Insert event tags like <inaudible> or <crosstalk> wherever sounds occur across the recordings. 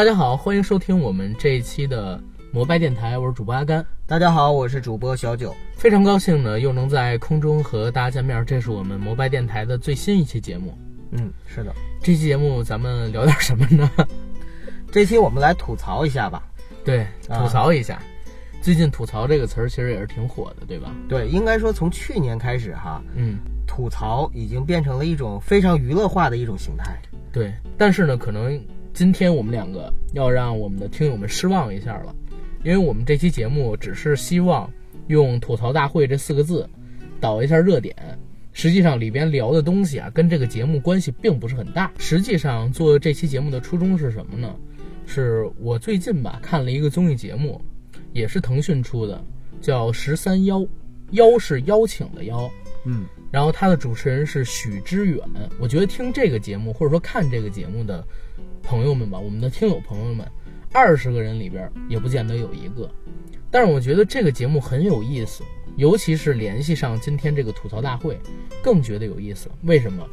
大家好，欢迎收听我们这一期的摩拜电台，我是主播阿甘。大家好，我是主播小九。非常高兴呢，又能在空中和大家见面。这是我们摩拜电台的最新一期节目。嗯，是的，这期节目咱们聊点什么呢？这期我们来吐槽一下吧。对，吐槽一下。最近“吐槽”这个词儿其实也是挺火的，对吧？对，应该说从去年开始哈，嗯，吐槽已经变成了一种非常娱乐化的一种形态。对，但是呢，可能今天我们两个要让我们的听友们失望一下了，因为我们这期节目只是希望用“吐槽大会”这四个字导一下热点，实际上里边聊的东西啊，跟这个节目关系并不是很大。实际上做这期节目的初衷是什么呢？是我最近吧看了一个综艺节目。也是腾讯出的，叫《十三邀》，邀是邀请的邀，嗯，然后他的主持人是许知远。我觉得听这个节目或者说看这个节目的朋友们吧，我们的听友朋友们，二十个人里边也不见得有一个。但是我觉得这个节目很有意思，尤其是联系上今天这个吐槽大会，更觉得有意思。为什么？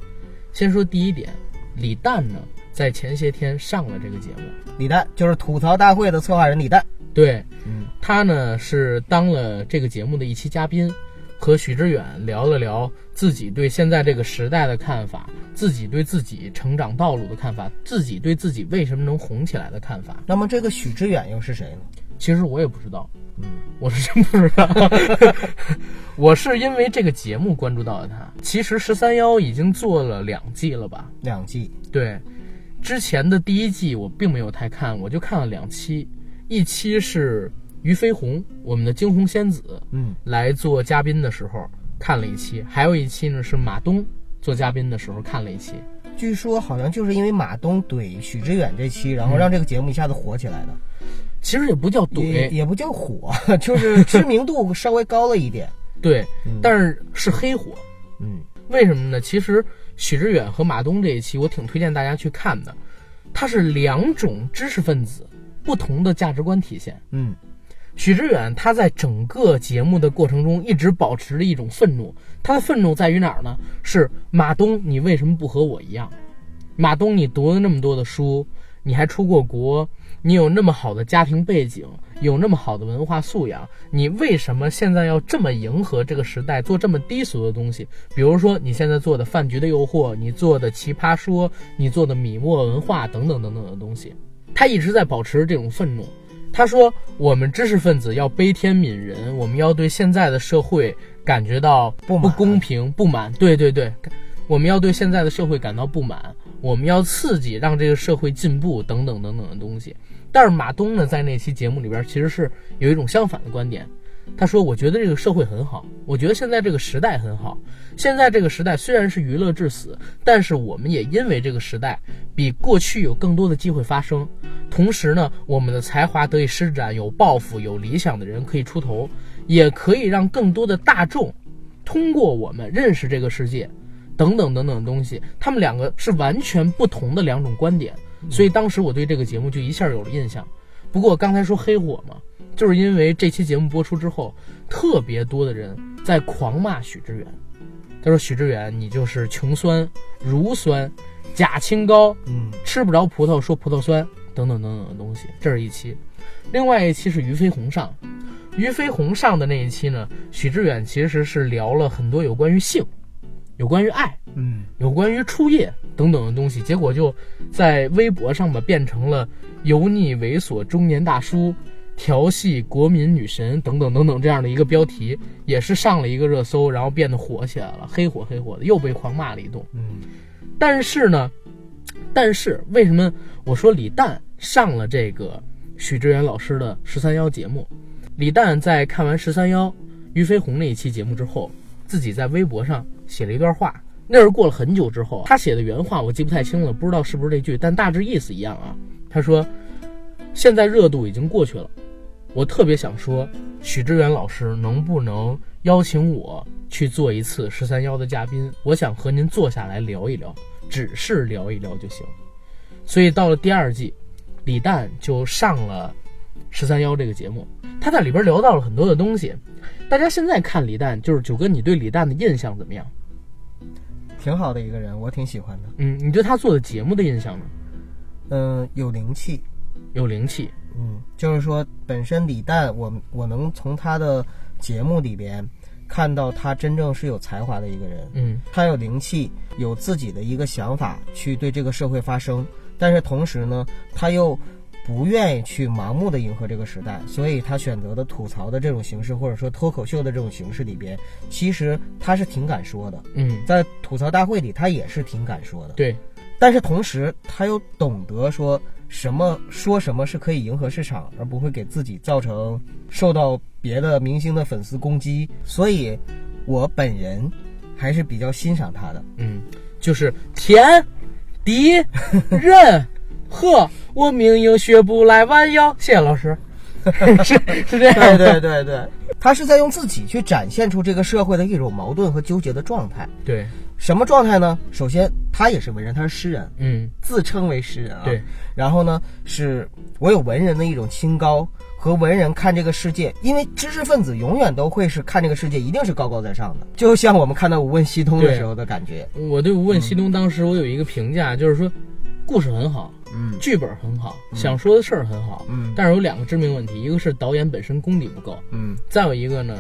先说第一点，李诞呢在前些天上了这个节目。李诞就是吐槽大会的策划人李诞。对，嗯，他呢是当了这个节目的一期嘉宾，和许知远聊了聊自己对现在这个时代的看法，自己对自己成长道路的看法，自己对自己为什么能红起来的看法。那么这个许知远又是谁呢？其实我也不知道，嗯，我是真不知道，<laughs> 我是因为这个节目关注到了他。其实十三幺已经做了两季了吧？两季，对，之前的第一季我并没有太看，我就看了两期。一期是俞飞鸿，我们的惊鸿仙子，嗯，来做嘉宾的时候看了一期，还有一期呢是马东做嘉宾的时候看了一期。据说好像就是因为马东怼许知远这期，然后让这个节目一下子火起来的。其实也不叫怼，也不叫火，<laughs> 就是知名度稍微高了一点。<laughs> 对，但是是黑火。嗯，为什么呢？其实许知远和马东这一期，我挺推荐大家去看的。他是两种知识分子。不同的价值观体现。嗯，许知远他在整个节目的过程中一直保持着一种愤怒。他的愤怒在于哪儿呢？是马东，你为什么不和我一样？马东，你读了那么多的书，你还出过国，你有那么好的家庭背景，有那么好的文化素养，你为什么现在要这么迎合这个时代，做这么低俗的东西？比如说你现在做的《饭局的诱惑》，你做的《奇葩说》，你做的米墨文化等等等等的东西。他一直在保持这种愤怒。他说：“我们知识分子要悲天悯人，我们要对现在的社会感觉到不不公平、不满。对对对，我们要对现在的社会感到不满，我们要刺激，让这个社会进步，等等等等的东西。”但是马东呢，在那期节目里边，其实是有一种相反的观点。他说：“我觉得这个社会很好，我觉得现在这个时代很好。现在这个时代虽然是娱乐至死，但是我们也因为这个时代比过去有更多的机会发生。同时呢，我们的才华得以施展，有抱负、有理想的人可以出头，也可以让更多的大众通过我们认识这个世界，等等等等的东西。他们两个是完全不同的两种观点，所以当时我对这个节目就一下有了印象。不过刚才说黑火嘛。”就是因为这期节目播出之后，特别多的人在狂骂许知远。他说：“许知远，你就是穷酸、乳酸、假清高，嗯，吃不着葡萄说葡萄酸，等等等等的东西。”这是一期。另外一期是俞飞鸿上，俞飞鸿上的那一期呢，许知远其实是聊了很多有关于性、有关于爱、嗯，有关于初夜等等的东西。结果就在微博上吧，变成了油腻猥琐中年大叔。调戏国民女神等等等等这样的一个标题，也是上了一个热搜，然后变得火起来了，黑火黑火的，又被狂骂了一顿。嗯，但是呢，但是为什么我说李诞上了这个许知远老师的十三幺节目？李诞在看完十三幺俞飞鸿那一期节目之后，自己在微博上写了一段话，那是过了很久之后，他写的原话我记不太清了，不知道是不是这句，但大致意思一样啊。他说：“现在热度已经过去了。”我特别想说，许知远老师能不能邀请我去做一次十三幺的嘉宾？我想和您坐下来聊一聊，只是聊一聊就行。所以到了第二季，李诞就上了十三幺这个节目，他在里边聊到了很多的东西。大家现在看李诞，就是九哥，你对李诞的印象怎么样？挺好的一个人，我挺喜欢的。嗯，你对他做的节目的印象呢？嗯，有灵气。有灵气。嗯，就是说本身李诞，我我能从他的节目里边看到他真正是有才华的一个人。嗯。他有灵气，有自己的一个想法去对这个社会发声，但是同时呢，他又不愿意去盲目的迎合这个时代，所以他选择的吐槽的这种形式，或者说脱口秀的这种形式里边，其实他是挺敢说的，嗯，在吐槽大会里他也是挺敢说的，对，但是同时他又懂得说什么说什么是可以迎合市场，而不会给自己造成受到别的明星的粉丝攻击，所以我本人还是比较欣赏他的。嗯，就是天地人和，我明明学不来弯腰。谢谢老师，<laughs> 是是这样对。对对对，他是在用自己去展现出这个社会的一种矛盾和纠结的状态。对，什么状态呢？首先，他也是文人，他是诗人，嗯自称为诗人啊。对。然后呢，是我有文人的一种清高和文人看这个世界，因为知识分子永远都会是看这个世界一定是高高在上的，就像我们看到《无问西东》的时候的感觉。我对《无问西东》当时我有一个评价，就是说故事很好，嗯剧本很好，想说的事儿很好，嗯但是有两个致命问题，一个是导演本身功底不够，嗯再有一个呢，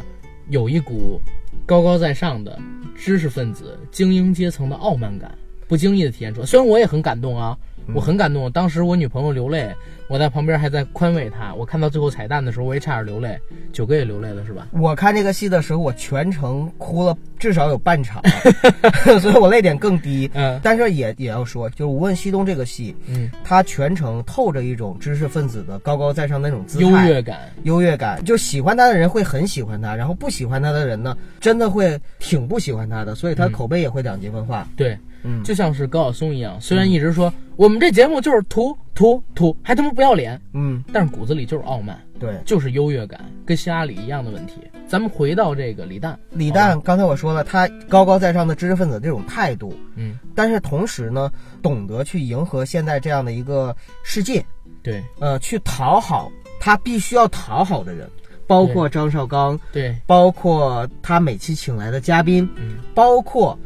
有一股高高在上的知识分子、精英阶层的傲慢感，不经意的体现出来。虽然我也很感动啊，我很感动。当时我女朋友流泪，我在旁边还在宽慰他。我看到最后彩蛋的时候，我也差点流泪。九哥也流泪了是吧？我看这个戏的时候，我全程哭了至少有半场，<laughs> 所以我泪点更低。嗯但是也也要说，就是《无问西东》这个戏，嗯，它全程透着一种知识分子的高高在上的那种姿优态、越感。优越感。就喜欢他的人会很喜欢他，然后不喜欢他的人呢，真的会挺不喜欢他的，所以他口碑也会两极分化。对，嗯。就像是高晓松一样，虽然一直说、我们这节目就是土土土，还他妈不要脸，嗯，但是骨子里就是傲慢，对。就是优越感，跟希拉里一样的问题。咱们回到这个李诞，李诞刚才我说了，他高高在上的知识分子这种态度，嗯，但是同时呢，懂得去迎合现在这样的一个世界，对。呃，去讨好他必须要讨好的人，包括张绍刚，对，包括他每期请来的嘉宾，嗯。包括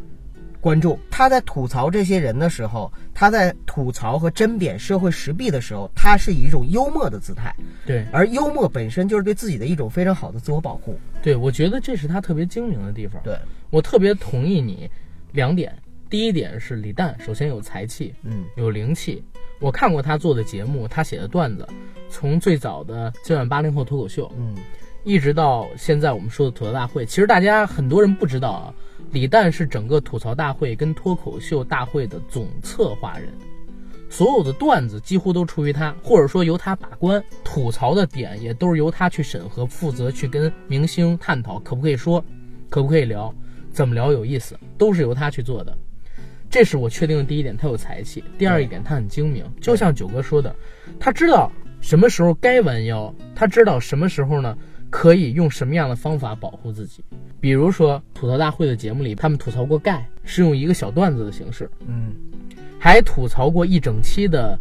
观众。他在吐槽这些人的时候，他在吐槽和针砭社会时弊的时候，他是以一种幽默的姿态，对而幽默本身就是对自己的一种非常好的自我保护。对，我觉得这是他特别精明的地方。对，我特别同意你两点，第一点是李诞首先有才气，嗯有灵气。我看过他做的节目，他写的段子，从最早的今晚八零后脱口秀，嗯一直到现在我们说的吐槽大会，其实大家很多人不知道啊，李诞是整个吐槽大会跟脱口秀大会的总策划人，所有的段子几乎都出于他，或者说由他把关，吐槽的点也都是由他去审核，负责去跟明星探讨可不可以说，可不可以聊，怎么聊有意思，都是由他去做的。这是我确定的第一点，他有才气。第二一点，他很精明，就像九哥说的，他知道什么时候该弯腰，他知道什么时候呢可以用什么样的方法保护自己。比如说吐槽大会的节目里，他们吐槽过盖是用一个小段子的形式，嗯还吐槽过一整期的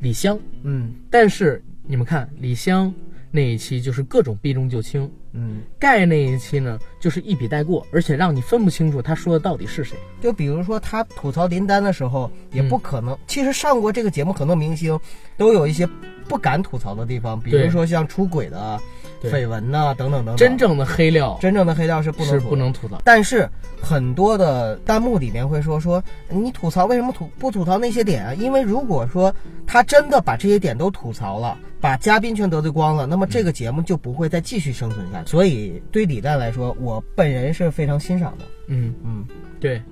李湘。嗯但是你们看李湘那一期就是各种避重就轻，嗯，盖那一期呢就是一笔带过，而且让你分不清楚他说的到底是谁。就比如说他吐槽林丹的时候，也不可能。其实上过这个节目，很多明星都有一些不敢吐槽的地方，比如说像出轨的、对绯闻呐、等等等等。真正的黑料真正的黑料是不能是不能吐槽。但是很多的弹幕里面会说说你吐槽为什么吐不吐槽那些点啊？因为如果说他真的把这些点都吐槽了，把嘉宾全得罪光了，那么这个节目就不会再继续生存下去。所以对李诞来说，我本人是非常欣赏的。嗯，嗯对。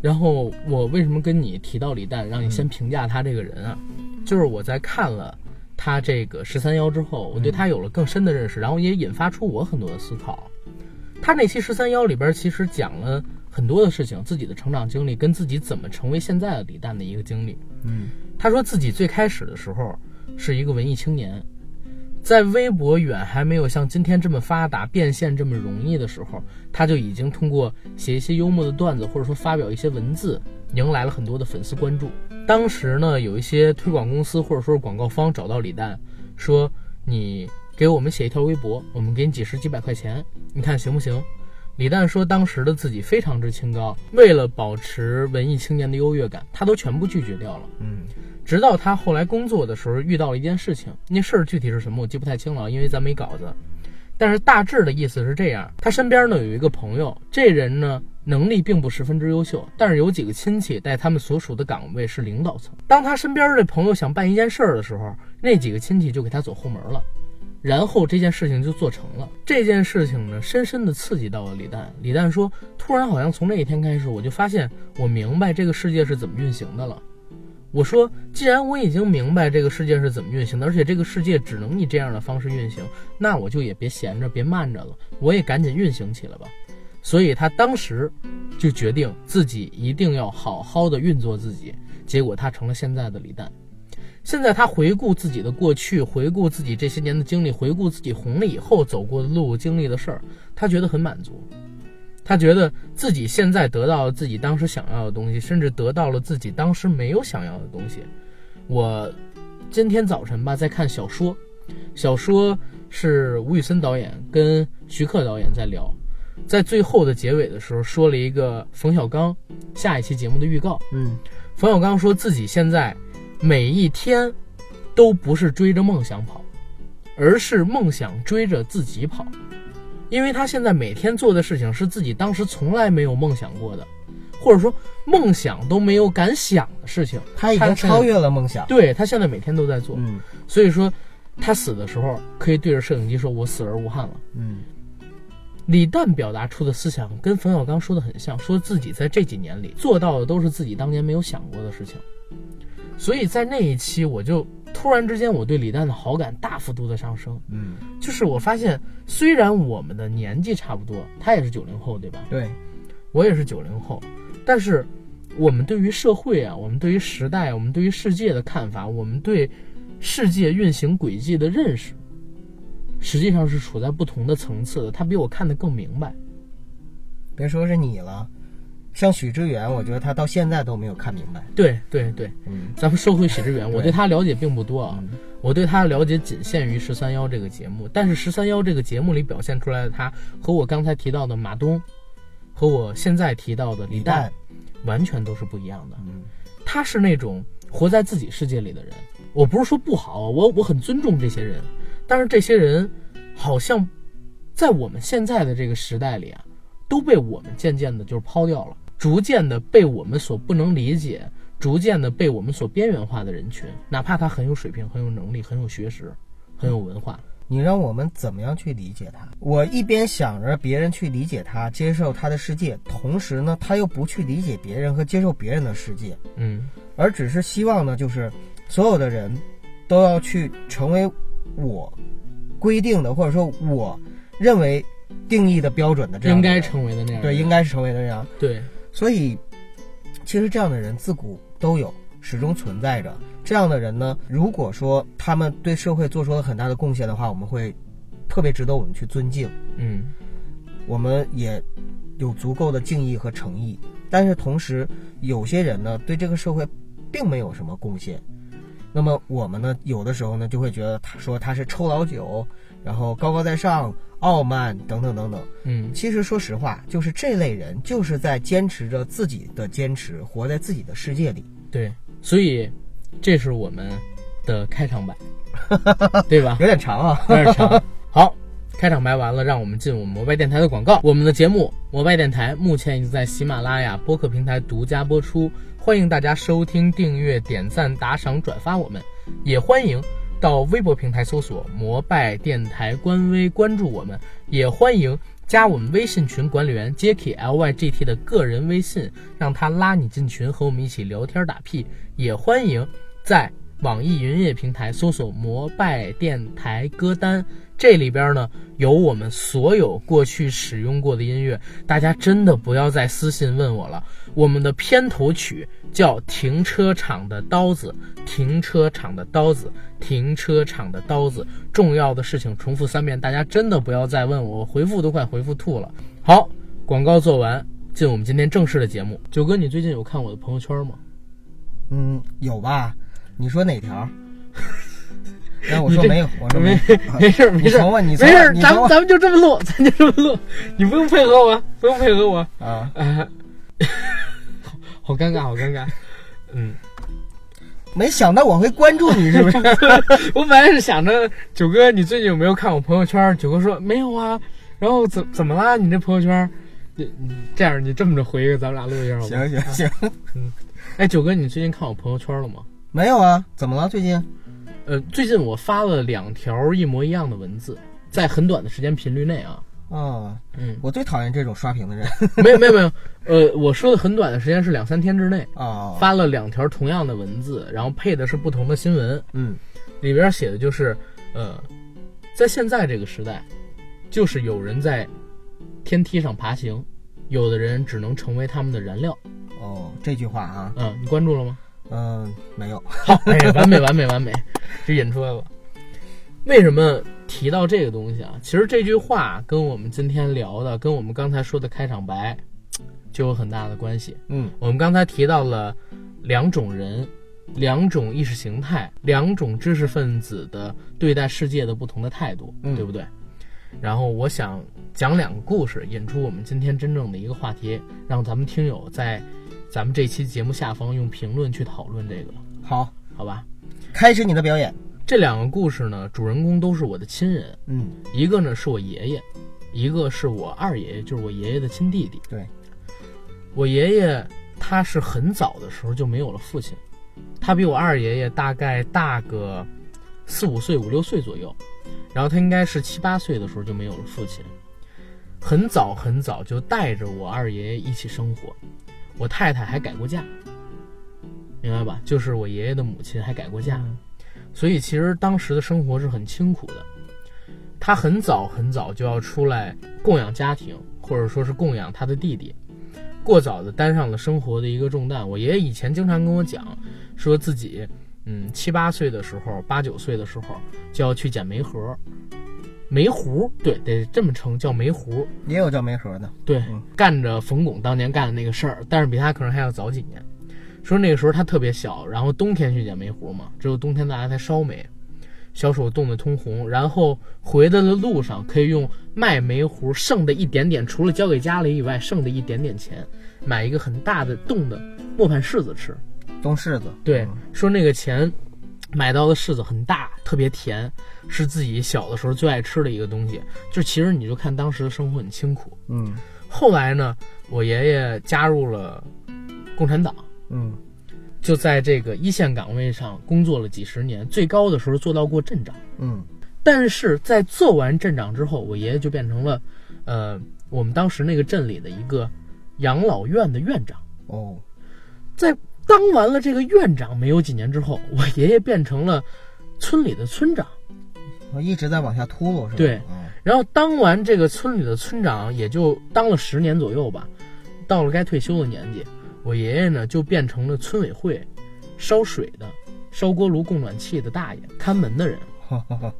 然后我为什么跟你提到李诞，让你先评价他这个人啊？就是我在看了他这个十三幺之后，我对他有了更深的认识，然后也引发出我很多的思考。他那期十三幺里边其实讲了很多的事情，自己的成长经历跟自己怎么成为现在的李诞的一个经历。嗯他说自己最开始的时候是一个文艺青年，在微博远还没有像今天这么发达、变现这么容易的时候，他就已经通过写一些幽默的段子，或者说发表一些文字，迎来了很多的粉丝关注。当时呢，有一些推广公司或者说是广告方找到李诞，说你给我们写一条微博，我们给你几十几百块钱，你看行不行？李诞说，当时的自己非常之清高，为了保持文艺青年的优越感，他都全部拒绝掉了。嗯直到他后来工作的时候遇到了一件事情，那事儿具体是什么我记不太清了，因为咱没稿子。但是大致的意思是这样：他身边呢有一个朋友，这人呢能力并不十分之优秀，但是有几个亲戚在他们所属的岗位是领导层。当他身边的朋友想办一件事儿的时候，那几个亲戚就给他走后门了。然后这件事情就做成了。这件事情呢，深深地刺激到了李诞。李诞说：“突然好像从那一天开始，我就发现我明白这个世界是怎么运行的了。”我说：“既然我已经明白这个世界是怎么运行的，而且这个世界只能以这样的方式运行，那我就也别闲着，别慢着了，我也赶紧运行起来吧。”所以他当时就决定自己一定要好好的运作自己。结果他成了现在的李诞。现在他回顾自己的过去，回顾自己这些年的经历，回顾自己红了以后走过的路、经历的事儿，他觉得很满足。他觉得自己现在得到了自己当时想要的东西，甚至得到了自己当时没有想要的东西。我今天早晨吧在看小说，小说是吴宇森导演跟徐克导演在聊，在最后的结尾的时候说了一个冯小刚下一期节目的预告。嗯冯小刚说自己现在每一天都不是追着梦想跑，而是梦想追着自己跑，因为他现在每天做的事情是自己当时从来没有梦想过的，或者说梦想都没有敢想的事情。他已经超越了梦想。对他现在每天都在做，嗯所以说他死的时候可以对着摄影机说：“我死而无憾了。”嗯李诞表达出的思想跟冯小刚说的很像，说自己在这几年里做到的都是自己当年没有想过的事情。所以在那一期，我就突然之间我对李诞的好感大幅度的上升。嗯，就是我发现，虽然我们的年纪差不多，他也是九零后，对吧？对，我也是九零后，但是我们对于社会啊，我们对于时代，我们对于世界的看法，我们对世界运行轨迹的认识，实际上是处在不同的层次的。他比我看得更明白。别说是你了，像许知远，我觉得他到现在都没有看明白。对对对，嗯咱们说回许知远，我对对他了解并不多啊，嗯我对他了解仅限于十三幺这个节目，但是十三幺这个节目里表现出来的他，和我刚才提到的马东，和我现在提到的李诞，完全都是不一样的。嗯他是那种活在自己世界里的人。我不是说不好，我我很尊重这些人，但是这些人好像在我们现在的这个时代里啊，都被我们渐渐的就是抛掉了，逐渐的被我们所不能理解，逐渐的被我们所边缘化的人群，哪怕他很有水平、很有能力、很有学识、很有文化，你让我们怎么样去理解他？我一边想着别人去理解他、接受他的世界，同时呢，他又不去理解别人和接受别人的世界，嗯而只是希望呢，就是所有的人都要去成为我规定的，或者说我认为定义的标准的这样应该成为的那样的对，应该是成为的这样。对，所以，其实这样的人自古都有，始终存在着。这样的人呢，如果说他们对社会做出了很大的贡献的话，我们会特别值得我们去尊敬，嗯我们也有足够的敬意和诚意。但是同时，有些人呢，对这个社会并没有什么贡献。那么我们呢，有的时候呢，就会觉得他说他是臭老九，然后高高在上、傲慢等等等等。嗯其实说实话，就是这类人就是在坚持着自己的坚持，活在自己的世界里。对，所以这是我们的开场白，<laughs> 对吧？有点长啊。有点长。好，开场白完了，让我们进我们摩拜电台的广告。我们的节目摩拜电台目前已经在喜马拉雅播客平台独家播出，欢迎大家收听、订阅、点赞、打赏、转发我们，也欢迎。到微博平台搜索“摩拜电台”官微关注我们，也欢迎加我们微信群管理员 Jacky L Y G T 的个人微信，让他拉你进群，和我们一起聊天打屁。也欢迎在网易云音乐平台搜索“摩拜电台歌单”，这里边呢有我们所有过去使用过的音乐，大家真的不要再私信问我了。我们的片头曲叫《停车场的刀子》，停车场的刀子，停车场的刀子。重要的事情重复三遍，大家真的不要再问我，我回复都快回复吐了。好，广告做完，进我们今天正式的节目。九哥，你最近有看我的朋友圈吗？嗯，有吧？你说哪条？<laughs> 然后我说没有，我说没。没事儿没事没事咱们咱们就这么录，<laughs> 咱就这么录，你不用配合我，不用配合我。啊，啊，好好尴尬，好尴尬。嗯，没想到我会关注你，是不是？<laughs> 我本来是想着九哥，你最近有没有看我朋友圈？九哥说没有啊。然后怎怎么啦？你这朋友圈？你你这样，你这么着回一个，咱们俩录一下？行行行，哎，九哥，你最近看我朋友圈了吗？没有啊？怎么了？最近？呃，最近我发了两条一模一样的文字，在很短的时间频率内啊。啊，嗯，我最讨厌这种刷屏的人 <laughs> 没有没有没有，呃，我说的很短的时间是两三天之内啊。发了两条同样的文字，然后配的是不同的新闻，嗯里边写的就是，呃，在现在这个时代，就是有人在天梯上爬行，有的人只能成为他们的燃料。哦，这句话啊，嗯，你关注了吗？嗯，没有。好，哎，完美完美完美，这引出来了。为什么提到这个东西啊？其实这句话跟我们今天聊的，跟我们刚才说的开场白，就有很大的关系。嗯我们刚才提到了两种人、两种意识形态、两种知识分子的对待世界的不同的态度，嗯对不对？然后我想讲两个故事，引出我们今天真正的一个话题，让咱们听友在咱们这期节目下方用评论去讨论这个，好，好吧？开始你的表演。这两个故事呢，主人公都是我的亲人，嗯，一个呢是我爷爷，一个是我二爷爷，就是我爷爷的亲弟弟。对，我爷爷他是很早的时候就没有了父亲，他比我二爷爷大概大个四五岁、五六岁左右，然后他应该是七八岁的时候就没有了父亲，很早很早就带着我二爷爷一起生活，我太太还改过嫁，明白吧？就是我爷爷的母亲还改过嫁。所以其实当时的生活是很清苦的。他很早很早就要出来供养家庭，或者说是供养他的弟弟，过早的担上了生活的一个重担。我爷爷以前经常跟我讲，说自己嗯七八岁的时候，八九岁的时候就要去捡煤盒，煤壶，对，得这么称，叫煤壶。也有叫煤盒的。对嗯，干着冯巩当年干的那个事儿，但是比他可能还要早几年。说那个时候他特别小，然后冬天去捡煤糊嘛，只有冬天大家才烧煤，小手冻得通红，然后回来的路上可以用卖煤糊剩的一点点，除了交给家里以外，剩的一点点钱，买一个很大的冻的磨盘柿子吃。冻柿子。对嗯，说那个钱买到的柿子很大，特别甜，是自己小的时候最爱吃的一个东西。就其实你就看当时的生活很清苦。嗯后来呢，我爷爷加入了共产党，嗯就在这个一线岗位上工作了几十年，最高的时候做到过镇长。嗯但是在做完镇长之后，我爷爷就变成了，呃，我们当时那个镇里的一个养老院的院长。哦在当完了这个院长没有几年之后，我爷爷变成了村里的村长。我一直在往下秃噜，是吧？对嗯然后当完这个村里的村长，也就当了十年左右吧。到了该退休的年纪，我爷爷呢就变成了村委会烧水的、烧锅炉供暖气的大爷、看门的人。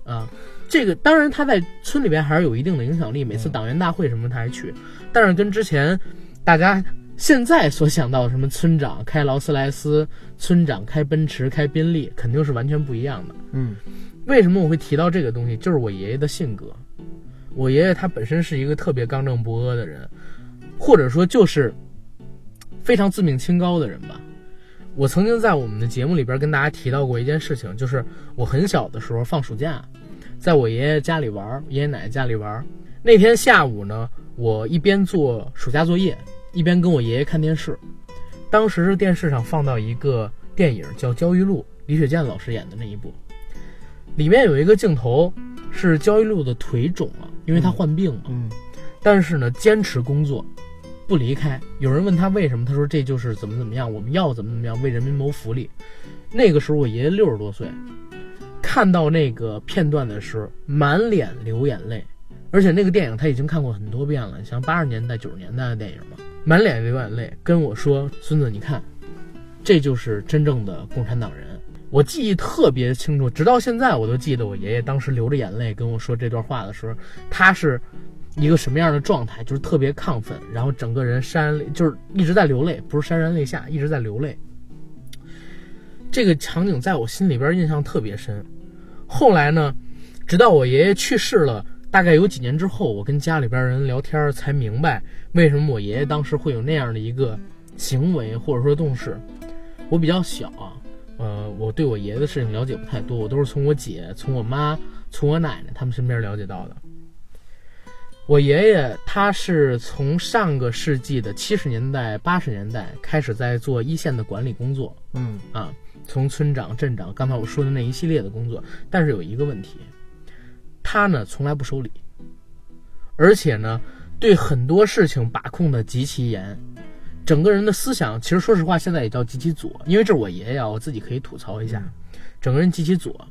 啊。这个当然他在村里边还是有一定的影响力，每次党员大会什么他还去，但是跟之前大家现在所想到什么村长开劳斯莱斯、村长开奔驰、开宾利，肯定是完全不一样的。嗯为什么我会提到这个东西？就是我爷爷的性格。我爷爷他本身是一个特别刚正不阿的人，或者说就是非常自命清高的人吧。我曾经在我们的节目里边跟大家提到过一件事情，就是我很小的时候放暑假，在我爷爷家里玩，爷爷奶奶家里玩。那天下午呢，我一边做暑假作业，一边跟我爷爷看电视。当时是电视上放到一个电影叫《焦裕禄》，李雪健老师演的那一部。里面有一个镜头是焦裕禄的腿肿了，因为他患病嘛，嗯但是呢坚持工作，不离开。有人问他为什么，他说这就是怎么怎么样，我们要怎么怎么样，为人民谋福利。那个时候我爷爷六十多岁，看到那个片段的时候，满脸流眼泪。而且那个电影他已经看过很多遍了，像八十年代、九十年代的电影嘛，满脸流眼泪，跟我说：“孙子，你看，这就是真正的共产党人。”我记忆特别清楚，直到现在我都记得我爷爷当时流着眼泪跟我说这段话的时候，他是一个什么样的状态，就是特别亢奋，然后整个人潸然泪，就是一直在流泪，不是潸然泪下，一直在流泪。这个场景在我心里边印象特别深。后来呢，直到我爷爷去世了，大概有几年之后，我跟家里边人聊天才明白，为什么我爷爷当时会有那样的一个行为或者说动势。我比较小啊，呃，我对我爷爷的事情了解不太多，我都是从我姐、从我妈、从我奶奶他们身边了解到的。我爷爷他是从上个世纪的七十年代、八十年代开始在做一线的管理工作，嗯啊，从村长、镇长，刚才我说的那一系列的工作。但是有一个问题，他呢从来不收礼，而且呢对很多事情把控的极其严，整个人的思想其实说实话现在也叫极其左，因为这是我爷爷啊，我自己可以吐槽一下，整个人极其左，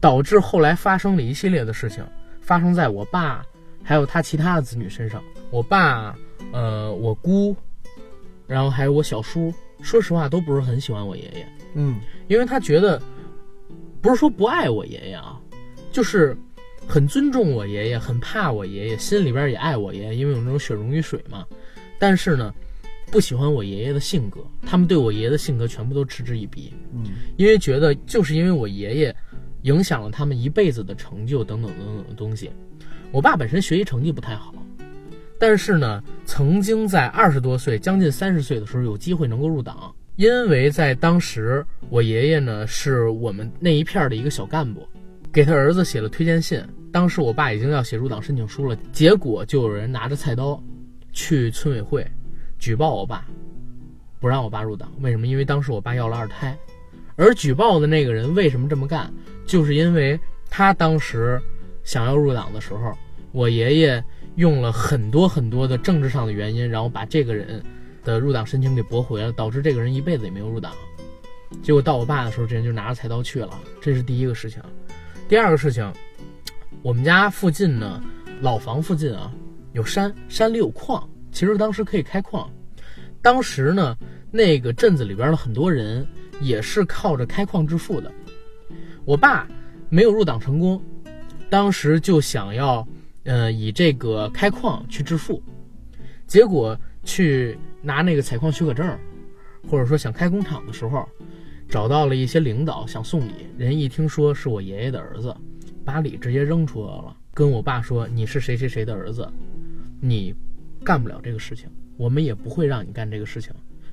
导致后来发生了一系列的事情，发生在我爸。还有他其他的子女身上，我爸，呃，我姑，然后还有我小叔，说实话都不是很喜欢我爷爷，嗯，因为他觉得，不是说不爱我爷爷啊，就是很尊重我爷爷，很怕我爷爷，心里边也爱我爷爷，因为有那种血溶于水嘛。但是呢，不喜欢我爷爷的性格，他们对我爷爷的性格全部都嗤之以鼻，嗯，因为觉得就是因为我爷爷影响了他们一辈子的成就等等等等的东西。我爸本身学习成绩不太好，但是呢，曾经在二十多岁、将近三十岁的时候有机会能够入党，因为在当时我爷爷呢是我们那一片的一个小干部，给他儿子写了推荐信。当时我爸已经要写入党申请书了，结果就有人拿着菜刀去村委会举报我爸，不让我爸入党。为什么？因为当时我爸要了二胎，而举报的那个人为什么这么干，就是因为他当时。想要入党的时候，我爷爷用了很多很多的政治上的原因，然后把这个人的入党申请给驳回了，导致这个人一辈子也没有入党。结果到我爸的时候，这人就拿着菜刀去了。这是第一个事情。第二个事情，我们家附近呢，老房附近啊有山，山里有矿，其实当时可以开矿。当时呢，那个镇子里边的很多人也是靠着开矿致富的。我爸没有入党成功。当时就想要，呃，以这个开矿去致富，结果去拿那个采矿许可证，或者说想开工厂的时候，找到了一些领导想送礼，人一听说是我爷爷的儿子，把礼直接扔出来了，跟我爸说：“你是谁谁谁的儿子，你干不了这个事情，我们也不会让你干这个事情。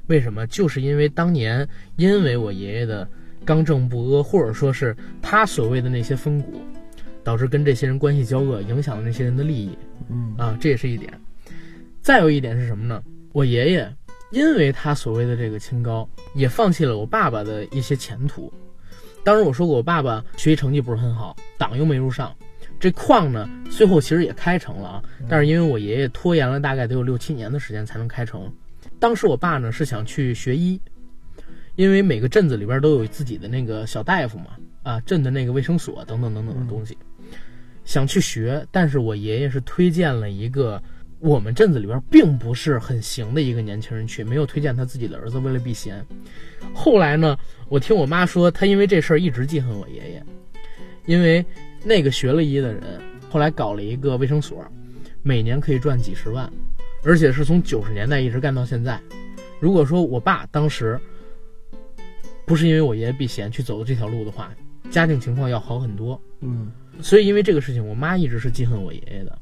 为什么？就是因为当年因为我爷爷的刚正不阿，或者说是他所谓的那些风骨。”导致跟这些人关系交恶，影响了那些人的利益，嗯啊，这也是一点。再有一点是什么呢？我爷爷因为他所谓的这个清高，也放弃了我爸爸的一些前途。当时我说过，我爸爸学习成绩不是很好，党又没入上，这矿呢，最后其实也开成了啊，但是因为我爷爷拖延了大概得有六七年的时间才能开成。当时我爸呢是想去学医，因为每个镇子里边都有自己的那个小大夫嘛，啊，镇的那个卫生所等等等等的东西。想去学，但是我爷爷是推荐了一个我们镇子里边并不是很行的一个年轻人去，没有推荐他自己的儿子，为了避嫌。后来呢，我听我妈说，他因为这事儿一直记恨我爷爷，因为那个学了医的人后来搞了一个卫生所，每年可以赚几十万，而且是从九十年代一直干到现在。如果说我爸当时不是因为我爷爷避嫌去走的这条路的话，家境情况要好很多。嗯。所以，因为这个事情，我妈一直是记恨我爷爷的，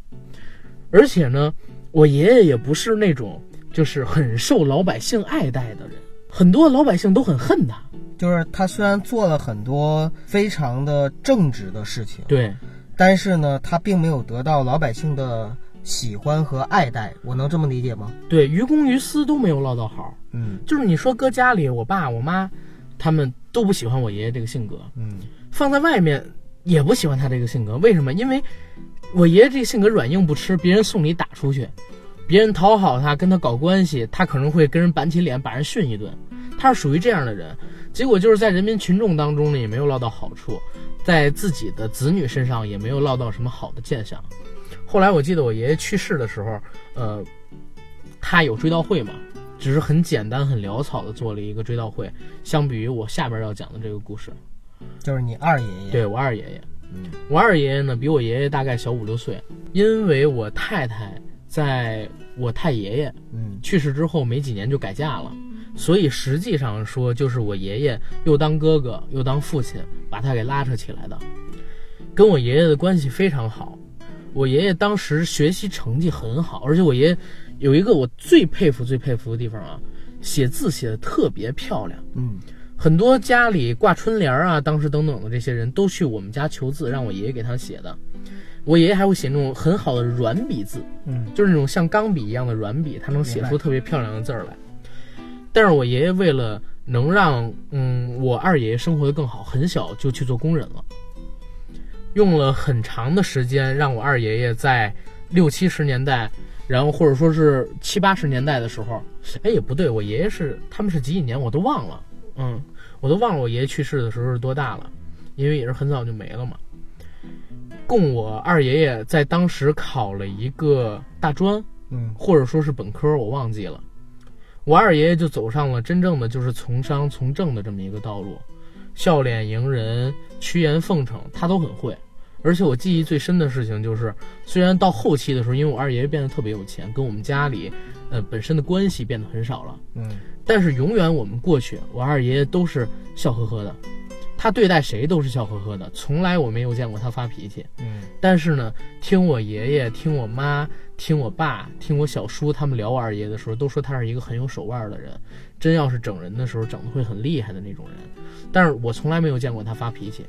而且呢，我爷爷也不是那种就是很受老百姓爱戴的人，很多老百姓都很恨他。就是他虽然做了很多非常的正直的事情，对，但是呢，他并没有得到老百姓的喜欢和爱戴。我能这么理解吗？对，于公于私都没有落到好。嗯，就是你说搁家里，我爸我妈他们都不喜欢我爷爷这个性格。嗯，放在外面。也不喜欢他这个性格，为什么？因为我爷爷这性格软硬不吃，别人送礼打出去，别人讨好他，跟他搞关系，他可能会跟人板起脸，把人训一顿。他是属于这样的人，结果就是在人民群众当中呢，也没有落到好处，在自己的子女身上也没有落到什么好的见象。后来我记得我爷爷去世的时候，呃，他有追悼会嘛，只是很简单、很潦草的做了一个追悼会，相比于我下边要讲的这个故事。就是你二爷爷，对我二爷爷，我二爷爷呢比我爷爷大概小五六岁，因为我太太在我太爷爷嗯去世之后没几年就改嫁了，所以实际上说就是我爷爷又当哥哥又当父亲把他给拉扯起来的。跟我爷爷的关系非常好。我爷爷当时学习成绩很好，而且我爷爷有一个我最佩服、最佩服的地方啊，写字写的特别漂亮。嗯很多家里挂春联儿啊，当时等等的这些人都去我们家求字，让我爷爷给他写的。我爷爷还会写那种很好的软笔字，嗯。就是那种像钢笔一样的软笔，他能写出特别漂亮的字儿来。但是我爷爷为了能让嗯我二爷爷生活的更好，很小就去做工人了，用了很长的时间让我二爷爷在六七十年代，然后或者说是七八十年代的时候，哎也不对，我爷爷是他们是几几年我都忘了，嗯，我都忘了我爷爷去世的时候是多大了，因为也是很早就没了嘛。供我二爷爷在当时考了一个大专，嗯或者说是本科，我忘记了。我二爷爷就走上了真正的就是从商从政的这么一个道路，笑脸迎人、趋炎奉承，他都很会。而且我记忆最深的事情就是，虽然到后期的时候，因为我二爷爷变得特别有钱，跟我们家里呃本身的关系变得很少了，嗯但是永远我们过去，我二爷爷都是笑呵呵的，他对待谁都是笑呵呵的，从来我没有见过他发脾气。嗯但是呢，听我爷爷、听我妈、听我爸、听我小叔他们聊我二爷的时候，都说他是一个很有手腕的人，真要是整人的时候，整的会很厉害的那种人。但是我从来没有见过他发脾气。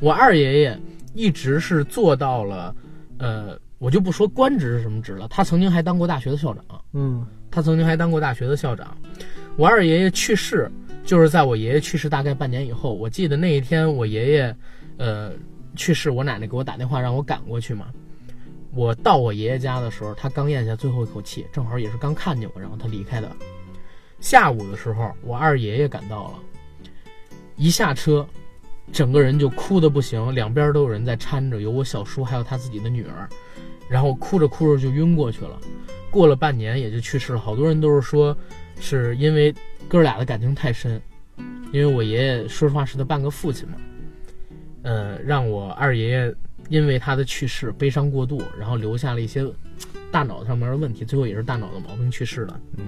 我二爷爷一直是做到了，呃，我就不说官职是什么职了，他曾经还当过大学的校长。嗯他曾经还当过大学的校长。我二爷爷去世，就是在我爷爷去世大概半年以后。我记得那一天我爷爷，呃，去世，我奶奶给我打电话让我赶过去嘛。我到我爷爷家的时候，他刚咽下最后一口气，正好也是刚看见我，然后他离开的。下午的时候，我二爷爷赶到了，一下车，整个人就哭的不行，两边都有人在搀着，有我小叔，还有他自己的女儿，然后哭着哭着就晕过去了。过了半年也就去世了。好多人都是说，是因为哥俩的感情太深，因为我爷爷说实话是他半个父亲嘛，呃，让我二爷爷因为他的去世悲伤过度，然后留下了一些大脑上面的问题，最后也是大脑的毛病去世了。嗯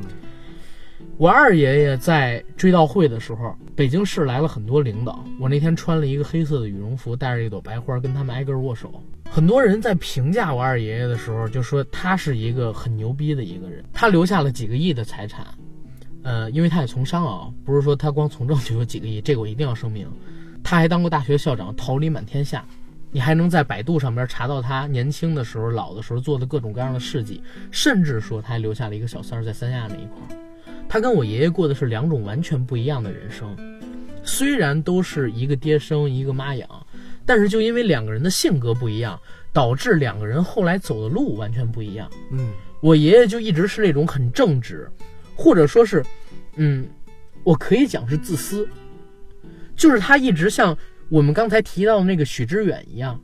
我二爷爷在追悼会的时候，北京市来了很多领导。我那天穿了一个黑色的羽绒服，带着一朵白花，跟他们挨个握手。很多人在评价我二爷爷的时候，就说他是一个很牛逼的一个人，他留下了几个亿的财产。呃，因为他也从商啊，不是说他光从政就有几个亿，这个我一定要声明。他还当过大学校长，桃李满天下。你还能在百度上边查到他年轻的时候、老的时候做的各种各样的事迹，甚至说他还留下了一个小三儿在三亚那一块儿。他跟我爷爷过的是两种完全不一样的人生，虽然都是一个爹生一个妈养，但是就因为两个人的性格不一样，导致两个人后来走的路完全不一样。嗯我爷爷就一直是那种很正直，或者说是，嗯，我可以讲是自私，就是他一直像我们刚才提到的那个许知远一样，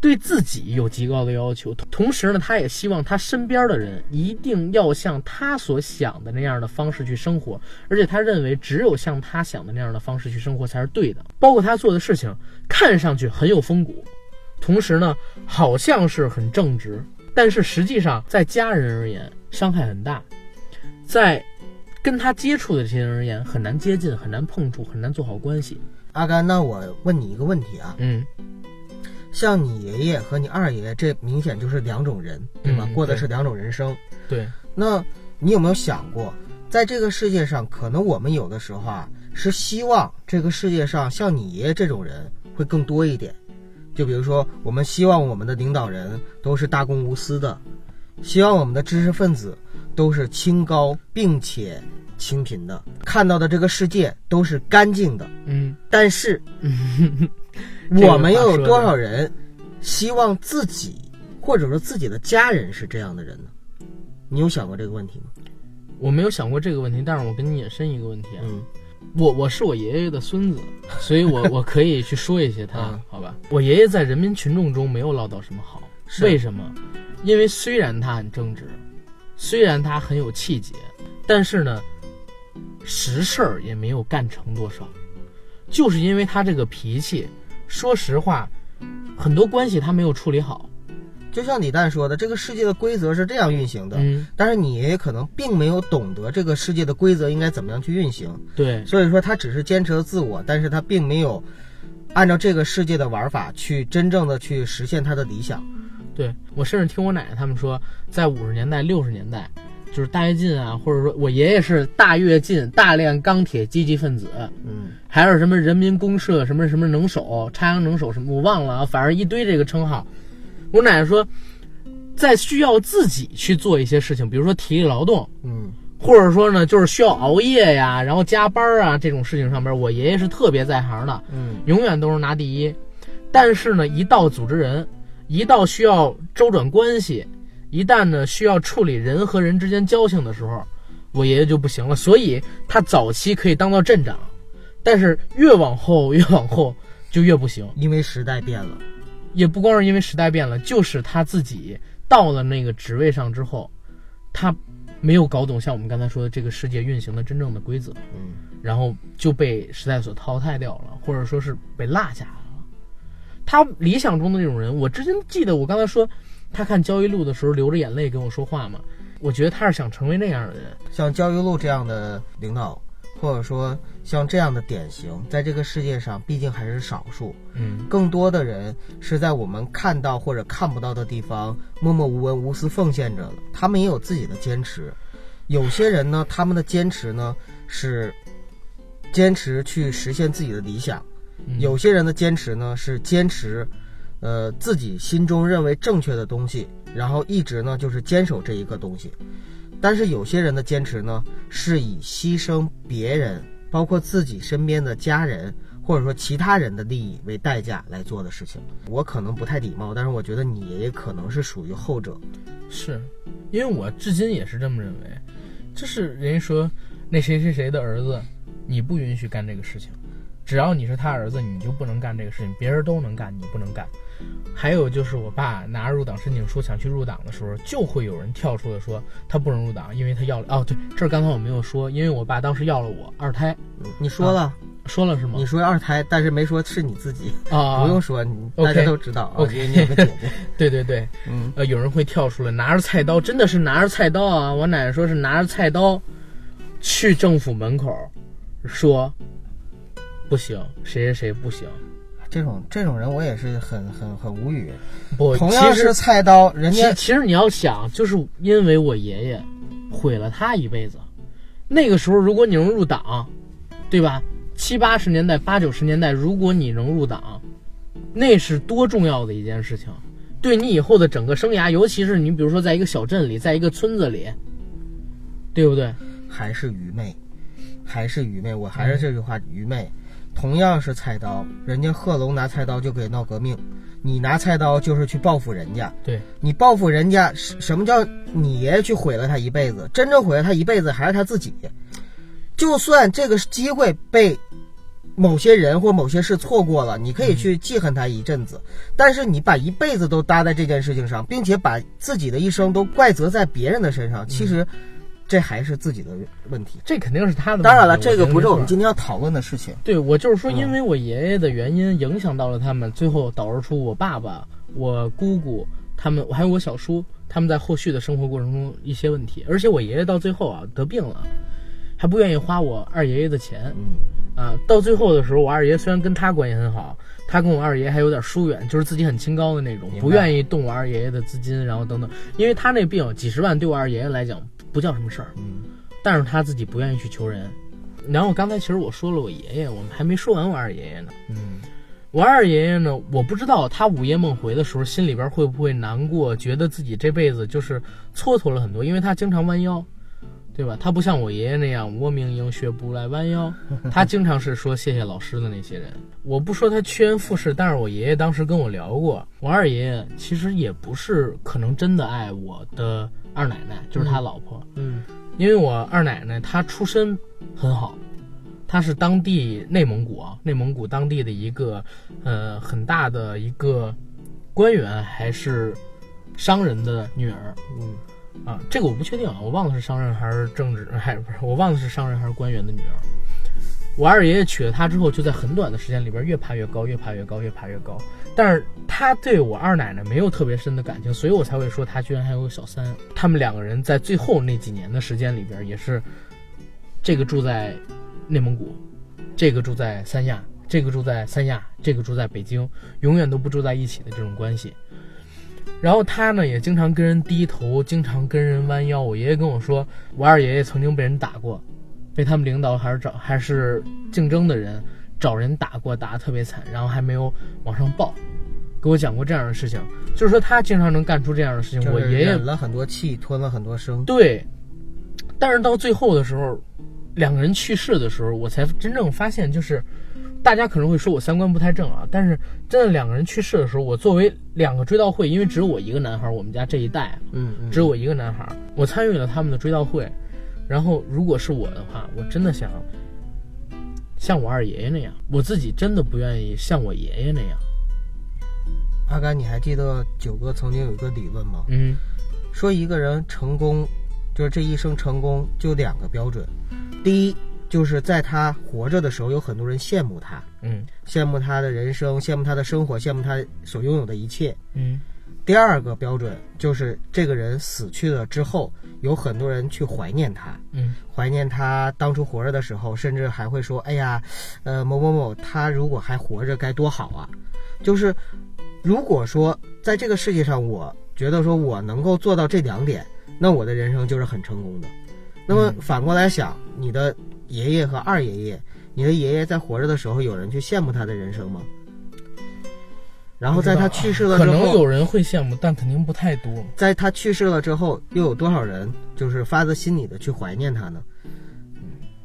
对自己有极高的要求，同时呢，他也希望他身边的人一定要像他所想的那样的方式去生活，而且他认为只有像他想的那样的方式去生活才是对的。包括他做的事情，看上去很有风骨，同时呢，好像是很正直，但是实际上在家人而言伤害很大，在跟他接触的这些人而言很难接近，很难碰触，很难做好关系。阿甘，那我问你一个问题啊，嗯像你爷爷和你二爷爷，这明显就是两种人，对吧？嗯过的是两种人生。对，那你有没有想过，在这个世界上，可能我们有的时候啊，是希望这个世界上像你爷爷这种人会更多一点。就比如说，我们希望我们的领导人都是大公无私的，希望我们的知识分子都是清高并且清贫的，看到的这个世界都是干净的。嗯，但是这 <laughs> 个我们又有多少人希望自己或者说自己的家人是这样的人呢？你有想过这个问题吗？我没有想过这个问题，但是我跟你引申一个问题啊，嗯我我是我爷爷的孙子，所以我我可以去说一些他嗯，<laughs> 好吧？我爷爷在人民群众中没有捞到什么好，为什么？因为虽然他很正直，虽然他很有气节，但是呢，实事儿也没有干成多少，就是因为他这个脾气，说实话，很多关系他没有处理好。就像李诞说的，这个世界的规则是这样运行的，嗯，但是你爷爷可能并没有懂得这个世界的规则应该怎么样去运行，对，所以说他只是坚持了自我，但是他并没有按照这个世界的玩法去真正的去实现他的理想。对我甚至听我奶奶他们说，在五十年代、六十年代，就是大跃进啊，或者说我爷爷是大跃进、大炼钢铁积极分子，嗯，还有什么人民公社、什么什么能手、插秧能手什么，我忘了啊，反正一堆这个称号。我奶奶说，在需要自己去做一些事情，比如说体力劳动，嗯，或者说呢，就是需要熬夜呀，然后加班啊这种事情上边，我爷爷是特别在行的，嗯，永远都是拿第一。但是呢，一到组织人，一到需要周转关系，一旦呢需要处理人和人之间交情的时候，我爷爷就不行了。所以他早期可以当到镇长，但是越往后越往后就越不行。因为时代变了，也不光是因为时代变了，就是他自己到了那个职位上之后，他没有搞懂像我们刚才说的这个世界运行的真正的规则，嗯，然后就被时代所淘汰掉了，或者说是被落下来了。他理想中的那种人，我之前记得我刚才说他看焦裕禄的时候流着眼泪跟我说话嘛，我觉得他是想成为那样的人。像焦裕禄这样的领导，或者说像这样的典型，在这个世界上毕竟还是少数。嗯，更多的人是在我们看到或者看不到的地方默默无闻、无私奉献着的。他们也有自己的坚持。有些人呢，他们的坚持呢是坚持去实现自己的理想；嗯有些人的坚持呢是坚持，呃，自己心中认为正确的东西，然后一直呢就是坚守这一个东西。但是有些人的坚持呢，是以牺牲别人，包括自己身边的家人，或者说其他人的利益为代价来做的事情。我可能不太礼貌，但是我觉得你也可能是属于后者。是，因为我至今也是这么认为，就是人家说那谁谁谁的儿子，你不允许干这个事情，只要你是他儿子，你就不能干这个事情，别人都能干，你不能干。还有就是我爸拿着入党申请书想去入党的时候，就会有人跳出来说他不能入党，因为他要了哦，对，这儿刚才我没有说，因为我爸当时要了我二胎，嗯你说了，说了是吗你？说二胎，但是没说是你自己，啊，<laughs> 不用说，你大家都知道啊。OK 因为你有个姐姐，<laughs> 对对对，嗯，呃，有人会跳出来拿着菜刀，真的是拿着菜刀啊！我奶奶说是拿着菜刀去政府门口说不行，谁谁谁不行。这种这种人我也是很很很无语。不，同样是其实菜刀，人其家其实你要想，就是因为我爷爷毁了他一辈子。那个时候，如果你能入党，对吧？七八十年代、八九十年代，如果你能入党，那是多重要的一件事情，对你以后的整个生涯，尤其是你比如说在一个小镇里，在一个村子里，对不对？还是愚昧，还是愚昧。我还是这句话，愚昧。同样是菜刀，人家贺龙拿菜刀就可以闹革命，你拿菜刀就是去报复人家。对，你报复人家，什什么叫你爷爷去毁了他一辈子？真正毁了他一辈子还是他自己。就算这个机会被某些人或某些事错过了，你可以去记恨他一阵子，但是你把一辈子都搭在这件事情上，并且把自己的一生都怪责在别人的身上，其实这还是自己的问题。这肯定是他的问题。当然了，这个不是我们今天要讨论的事情。对我就是说，嗯因为我爷爷的原因影响到了他们，最后导致出我爸爸、我姑姑他们，还有我小叔他们在后续的生活过程中一些问题。而且我爷爷到最后啊得病了，还不愿意花我二爷爷的钱嗯啊。到最后的时候，我二爷虽然跟他关系很好，他跟我二爷还有点疏远，就是自己很清高的那种不愿意动我二爷爷的资金，然后等等。因为他那病几十万对我二爷爷来讲不叫什么事儿，嗯但是他自己不愿意去求人。然后刚才其实我说了我爷爷，我们还没说完我二爷爷呢。嗯我二爷爷呢，我不知道他午夜梦回的时候心里边会不会难过，觉得自己这辈子就是蹉跎了很多，因为他经常弯腰，对吧？他不像我爷爷那样我命应学不来弯腰，<laughs> 他经常是说谢谢老师的那些人。我不说他趋炎附势，但是我爷爷当时跟我聊过，我二爷爷其实也不是可能真的爱我的二奶奶，就是他老婆。嗯因为我二奶奶她出身很好，她是当地内蒙古啊，内蒙古当地的一个呃很大的一个官员还是商人的女儿嗯啊，这个我不确定啊，我忘了是商人还是政治，还不是我忘了是商人还是官员的女儿。我二爷爷娶了她之后，就在很短的时间里边越爬越高，越爬越高，越爬越高。但是他对我二奶奶没有特别深的感情，所以我才会说他居然还有个小三。他们两个人在最后那几年的时间里边，也是这个住在内蒙古，这个住在三亚，这个住在三亚，这个住在北京，永远都不住在一起的这种关系。然后他呢也经常跟人低头，经常跟人弯腰。我爷爷跟我说，我二爷爷曾经被人打过，被他们领导还是找还是竞争的人找人打过，打得特别惨，然后还没有往上报。给我讲过这样的事情，就是说他经常能干出这样的事情。我爷爷忍了很多气，吞了很多声。对，但是到最后的时候，两个人去世的时候，我才真正发现，就是大家可能会说我三观不太正啊，但是真的两个人去世的时候，我作为两个追悼会，因为只有我一个男孩，我们家这一代，嗯嗯，只有我一个男孩，我参与了他们的追悼会。然后如果是我的话，我真的想像我二爷爷那样，我自己真的不愿意像我爷爷那样。阿甘，你还记得九哥曾经有一个理论吗？嗯，说一个人成功，就是这一生成功就两个标准，第一就是在他活着的时候，有很多人羡慕他，嗯羡慕他的人生，羡慕他的生活，羡慕他所拥有的一切。嗯第二个标准就是这个人死去了之后，有很多人去怀念他，嗯怀念他当初活着的时候，甚至还会说：“哎呀，呃，某某某，他如果还活着该多好啊！”就是如果说在这个世界上，我觉得说我能够做到这两点，那我的人生就是很成功的。那么反过来想，你的爷爷和二爷爷，你的爷爷在活着的时候，有人去羡慕他的人生吗？然后在他去世了之后，可能有人会羡慕，但肯定不太多。在他去世了之后，又有多少人就是发自心里的去怀念他呢？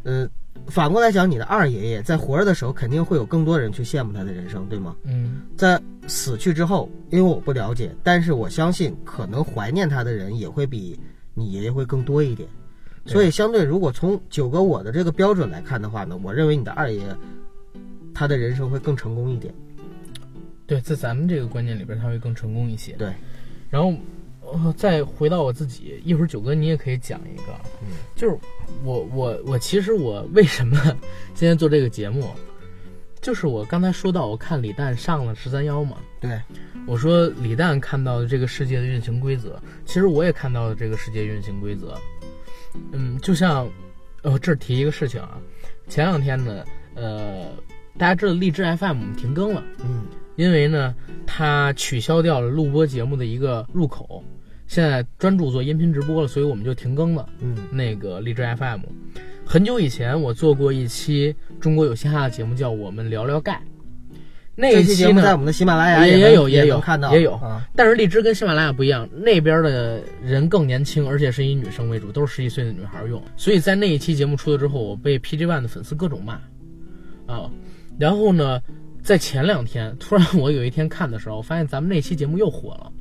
呃，反过来讲，你的二爷爷在活着的时候，肯定会有更多人去羡慕他的人生，对吗？嗯在死去之后，因为我不了解，但是我相信，可能怀念他的人也会比你爷爷会更多一点。对所以，相对如果从九哥我的这个标准来看的话呢，我认为你的二爷爷他的人生会更成功一点。对，在咱们这个观念里边，他会更成功一些。对，然后，呃，再回到我自己，一会儿九哥你也可以讲一个，嗯，就是我我我其实我为什么 <laughs> 今天做这个节目，就是我刚才说到，我看李诞上了十三幺嘛，对，我说李诞看到的这个世界的运行规则，其实我也看到了这个世界运行规则。嗯，就像，呃，这儿提一个事情啊，前两天呢，呃，大家知道荔枝 FM 停更了。嗯因为呢，它取消掉了录播节目的一个入口，现在专注做音频直播了，所以我们就停更了。嗯那个荔枝 FM，很久以前我做过一期中国有嘻哈的节目，叫《我们聊聊盖》，那一期，节目在我们的喜马拉雅也也有也有也看到也有啊，但是荔枝跟喜马拉雅不一样，那边的人更年轻，而且是以女生为主，都是十几岁的女孩用。所以在那一期节目出了之后，我被 PG One 的粉丝各种骂，啊，然后呢，在前两天，突然我有一天看的时候，我发现咱们那期节目又火了，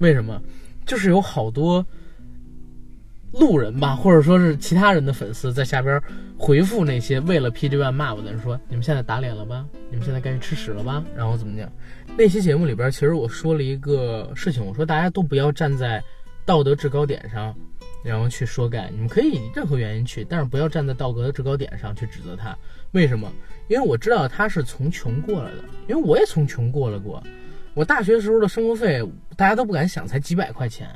为什么？就是有好多路人吧，或者说是其他人的粉丝在下边回复那些为了 PG One 骂我的人说：“你们现在打脸了吧？你们现在该去吃屎了吧？”然后怎么讲？那期节目里边，其实我说了一个事情，我说大家都不要站在道德制高点上，然后去说盖。你们可以以任何原因去，但是不要站在道德的制高点上去指责他。为什么？因为我知道他是从穷过来的，因为我也从穷过来过。我大学时候的生活费，大家都不敢想，才几百块钱。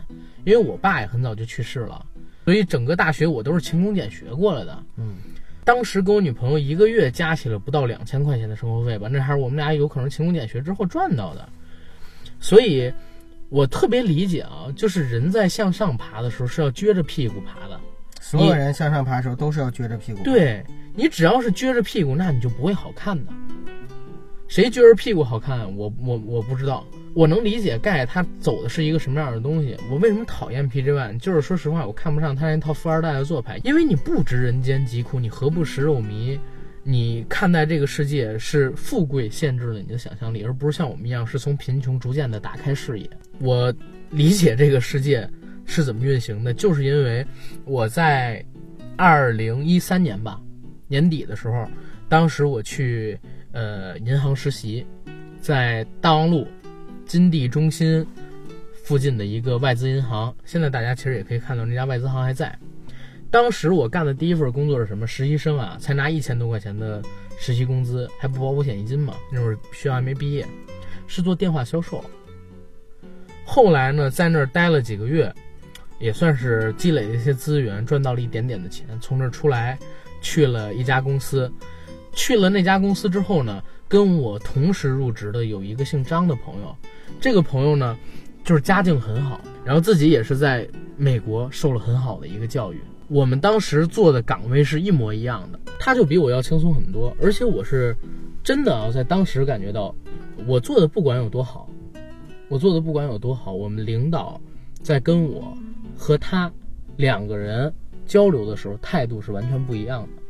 因为我爸也很早就去世了，所以整个大学我都是勤工俭学过来的。嗯当时跟我女朋友一个月加起来不到两千块钱的生活费吧，那还是我们俩有可能勤工俭学之后赚到的。所以，我特别理解啊，就是人在向上爬的时候是要撅着屁股爬的。所有人向上爬的时候都是要撅着屁股。，对你只要是撅着屁股，那你就不会好看的。谁撅着屁股好看？我我我不知道，我能理解盖他走的是一个什么样的东西。我为什么讨厌 PG One？就是说实话，我看不上他那套富二代的做派，因为你不知人间疾苦，你何不食肉糜？你看待这个世界是富贵限制了你的想象力，而不是像我们一样是从贫穷逐渐的打开视野。我理解这个世界是怎么运行的，就是因为我在二零一三年吧年底的时候，当时我去呃银行实习，在大望路金地中心附近的一个外资银行。现在大家其实也可以看到那家外资行还在。当时我干的第一份工作是什么？实习生啊，才拿一千多块钱的实习工资，还不包五险一金嘛。那会儿学校还没毕业，是做电话销售。后来呢，在那儿待了几个月，也算是积累了一些资源，赚到了一点点的钱。从那儿出来，去了一家公司，去了那家公司之后呢，跟我同时入职的有一个姓张的朋友，这个朋友呢，就是家境很好，然后自己也是在美国受了很好的一个教育。我们当时做的岗位是一模一样的，他就比我要轻松很多，而且我是真的啊，在当时感觉到我做的不管有多好，我做的不管有多好，我们领导在跟我和他两个人交流的时候态度是完全不一样的，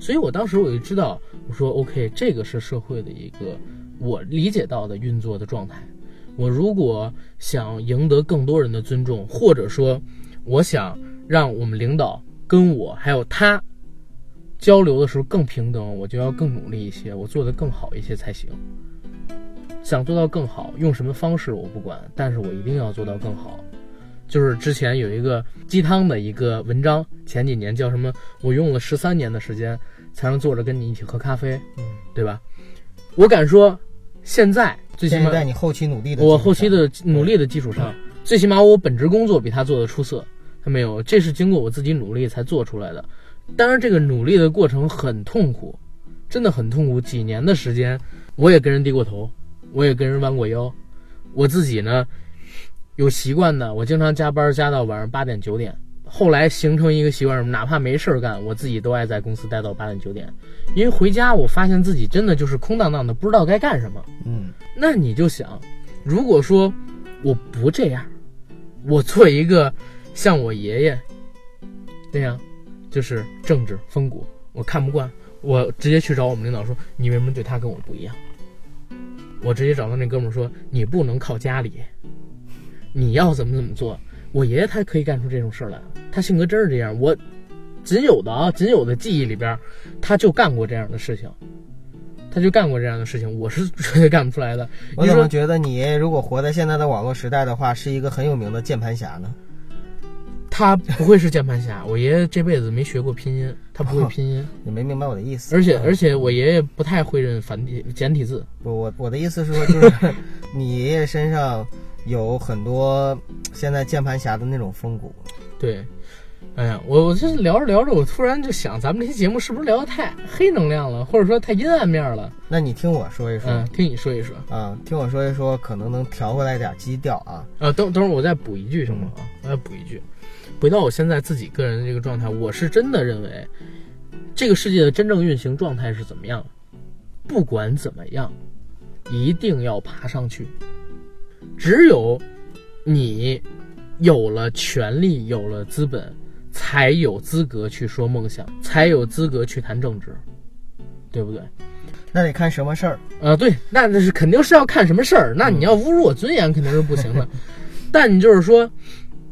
所以我当时我就知道，我说 OK，这个是社会的一个我理解到的运作的状态。我如果想赢得更多人的尊重，或者说我想让我们领导跟我还有他交流的时候更平等，我就要更努力一些，我做得更好一些才行。想做到更好，用什么方式我不管，但是我一定要做到更好。就是之前有一个鸡汤的一个文章，前几年叫什么？我用了十三年的时间才能坐着跟你一起喝咖啡，嗯，对吧？我敢说，现在最起码在你后期努力的我后期的努力的基础上，最起码我本职工作比他做的出色。他没有，这是经过我自己努力才做出来的。当然，这个努力的过程很痛苦，真的很痛苦。几年的时间，我也跟人低过头，我也跟人弯过腰。我自己呢，有习惯的，我经常加班加到晚上八点九点。后来形成一个习惯，哪怕没事儿干，我自己都爱在公司待到八点九点。因为回家，我发现自己真的就是空荡荡的，不知道该干什么。嗯，那你就想，如果说我不这样，我做一个像我爷爷那样，就是政治风骨，我看不惯，我直接去找我们领导说，你为什么对他跟我不一样？我直接找到那哥们儿说，你不能靠家里，你要怎么怎么做。我爷爷他可以干出这种事儿来，他性格真是这样。我仅有的啊，仅有的记忆里边，他就干过这样的事情，他就干过这样的事情，我是绝对干不出来的。我怎么觉得你爷爷如果活在现在的网络时代的话，是一个很有名的键盘侠呢？他不会是键盘侠？我爷爷这辈子没学过拼音，他不会拼音，<laughs> 你没明白我的意思。而且而且我爷爷不太会认繁体简体字。不，我我的意思是说，就是 <laughs> 你爷爷身上有很多现在键盘侠的那种风骨。对，哎呀，我我就是聊着聊着，我突然就想，咱们这期节目是不是聊的太黑能量了，或者说太阴暗面了？那你听我说一说。嗯，听你说一说。啊，听我说一说，可能能调回来点基调啊。啊，等等会儿我再补一句行吗？啊，我再补一句，回到我现在自己个人的这个状态，我是真的认为，这个世界的真正运行状态是怎么样？不管怎么样，一定要爬上去。只有你有了权利，有了资本，才有资格去说梦想，才有资格去谈政治，对不对？那得看什么事儿。呃，对，那那是肯定是要看什么事儿。那你要侮辱我尊严，肯定是不行的。<laughs> 但你就是说，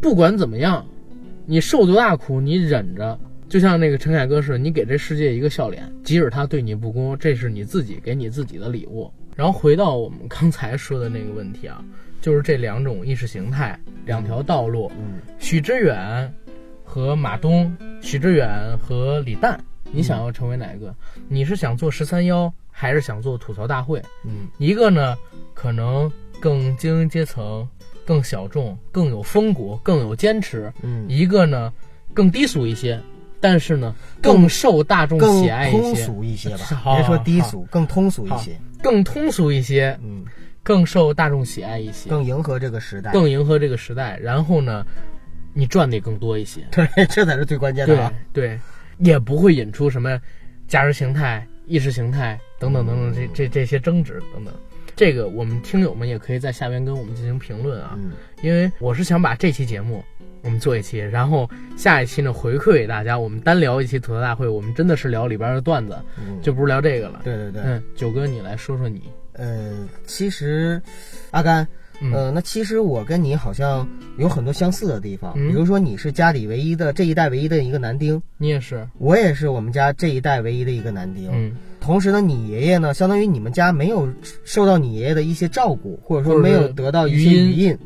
不管怎么样，你受多大苦，你忍着。就像那个陈凯歌似的，你给这世界一个笑脸，即使他对你不公，这是你自己给你自己的礼物。然后回到我们刚才说的那个问题啊，就是这两种意识形态，两条道路，嗯，许知远和马东，许知远和李诞，你想要成为哪个？你是想做十三幺，还是想做吐槽大会？嗯一个呢，可能更精英阶层、更小众、更有风骨、更有坚持；嗯，一个呢，更低俗一些，但是呢，更更受大众喜爱一些通些，俗一些吧，别说低俗，更通俗一些。更通俗一些，嗯，更受大众喜爱一些，更迎合这个时代。更迎合这个时代。然后呢，你赚的也更多一些。<laughs> 对，这才是最关键的对也不会引出什么价值形态、意识形态等等等等这这这些争执等等。这个我们听友们也可以在下边跟我们进行评论啊，嗯，因为我是想把这期节目我们做一期，然后下一期呢回馈给大家，我们单聊一期吐槽大会，我们真的是聊里边的段子，嗯。就不是聊这个了。对对对。嗯，九哥你来说说你，呃，其实阿甘，嗯。呃，那其实我跟你好像有很多相似的地方，嗯。比如说你是家里唯一的这一代唯一的一个男丁，你也是，我也是我们家这一代唯一的一个男丁。嗯同时呢，你爷爷呢，相当于你们家没有受到你爷爷的一些照顾，或者说没有得到一些余荫。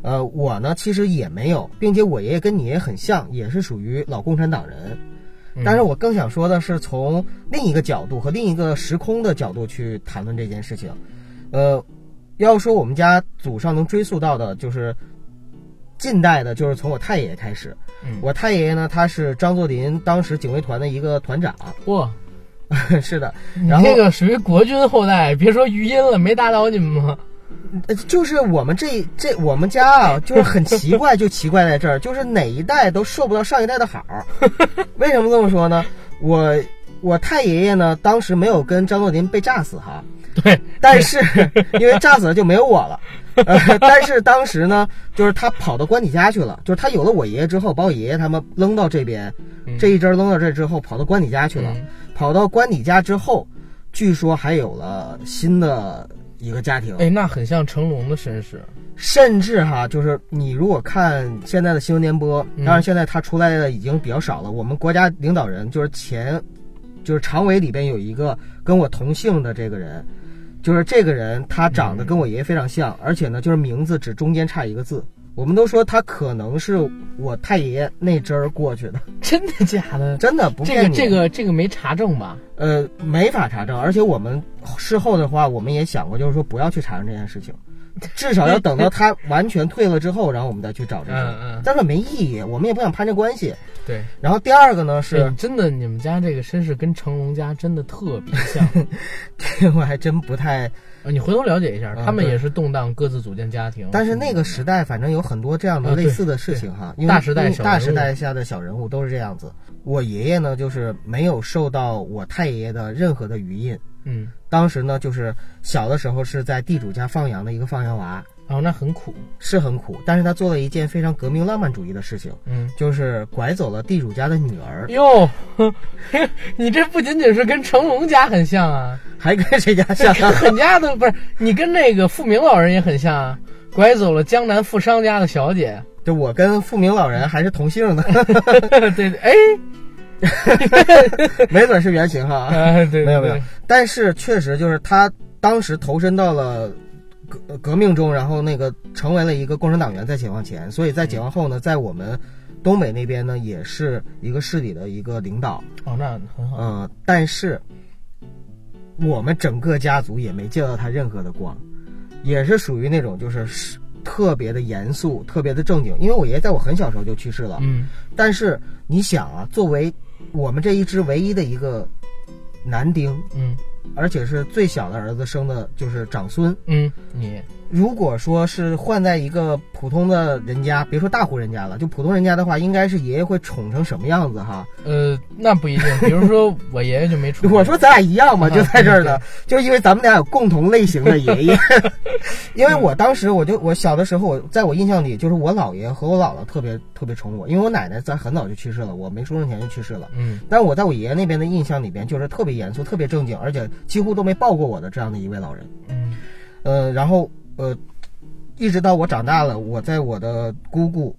呃，我呢其实也没有，并且我爷爷跟你爷爷很像，也是属于老共产党人。嗯但是我更想说的是，从另一个角度和另一个时空的角度去谈论这件事情。呃，要说我们家祖上能追溯到的，就是近代的，就是从我太爷爷开始。嗯我太爷爷呢，他是张作霖当时警卫团的一个团长。哇，<laughs> 是的，你然后这个属于国军后代，别说余音了，没打倒你们吗？呃就是我们这这我们家啊，就是很奇怪，就奇怪在这儿，就是哪一代都受不到上一代的好。<laughs> 为什么这么说呢？我我太爷爷呢，当时没有跟张作霖被炸死哈，对，但是因为炸死了就没有我了。<laughs> 呃，但是当时呢，就是他跑到官邸家去了，就是他有了我爷爷之后，把我爷爷他们扔到这边，嗯这一支扔到这之后，跑到官邸家去了。嗯跑到官邸家之后，据说还有了新的一个家庭。哎，那很像成龙的身世。甚至哈，就是你如果看现在的新闻联播，嗯当然现在他出来的已经比较少了。我们国家领导人就是前，就是常委里边有一个跟我同姓的这个人，就是这个人他长得跟我爷爷非常像，而且呢，就是名字只中间差一个字。我们都说他可能是我太爷爷那支儿过去的，<laughs> 真的假的？真的不这骗你。个这个这个没查证吧？呃没法查证，而且我们事后的话，我们也想过，就是说不要去查证这件事情，<laughs> 至少要等到他完全退了之后，然后我们再去找这嗯个。嗯，但是没意义，我们也不想攀这关系。对，然后第二个呢哎是，真的，你们家这个身世跟成龙家真的特别像。<laughs> 这个我还真不太，呃你回头了解一下，他们也是动荡，各自组建家庭。但是那个时代反正有很多这样的类似的事情哈，因为大时代大时代下的小人物都是这样子。我爷爷呢，就是没有受到我太爷爷的任何的余荫。嗯，当时呢，就是小的时候是在地主家放羊的一个放羊娃，哦，那很苦。是很苦，但是他做了一件非常革命浪漫主义的事情，嗯，就是拐走了地主家的女儿，哟，你这不仅仅是跟成龙家很像啊，还跟谁家 <laughs> 像啊？很家的不是你跟那个富明老人也很像啊，拐走了江南富商家的小姐。就我跟富明老人还是同姓的，<laughs> 对对，哎，<laughs> 没准是原型哈。啊，对，没有没有，但是确实就是他当时投身到了革革命中，然后那个成为了一个共产党员，在解放前，所以在解放后呢，在我们东北那边呢，也是一个市里的一个领导，哦，那很好。呃，但是我们整个家族也没见到他任何的光，也是属于那种就是是特别的严肃、特别的正经，因为我爷爷在我很小时候就去世了，嗯。但是你想啊，作为我们这一支唯一的一个男丁，嗯而且是最小的儿子生的就是长孙。嗯，你如果说是换在一个普通的人家，别说大户人家了，就普通人家的话，应该是爷爷会宠成什么样子哈？呃，那不一定。比如说我爷爷就没出。<laughs> 我说咱俩一样嘛，啊就在这儿呢，就因为咱们俩有共同类型的爷爷。<laughs> 因为我当时我就我小的时候，我在我印象里，就是我姥爷和我姥姥特别特别宠我，因为我奶奶在很早就去世了，我没出生前就去世了。嗯但我在我爷爷那边的印象里边，就是特别严肃、特别正经，而且几乎都没抱过我的这样的一位老人。嗯呃，然后呃，一直到我长大了，我在我的姑姑、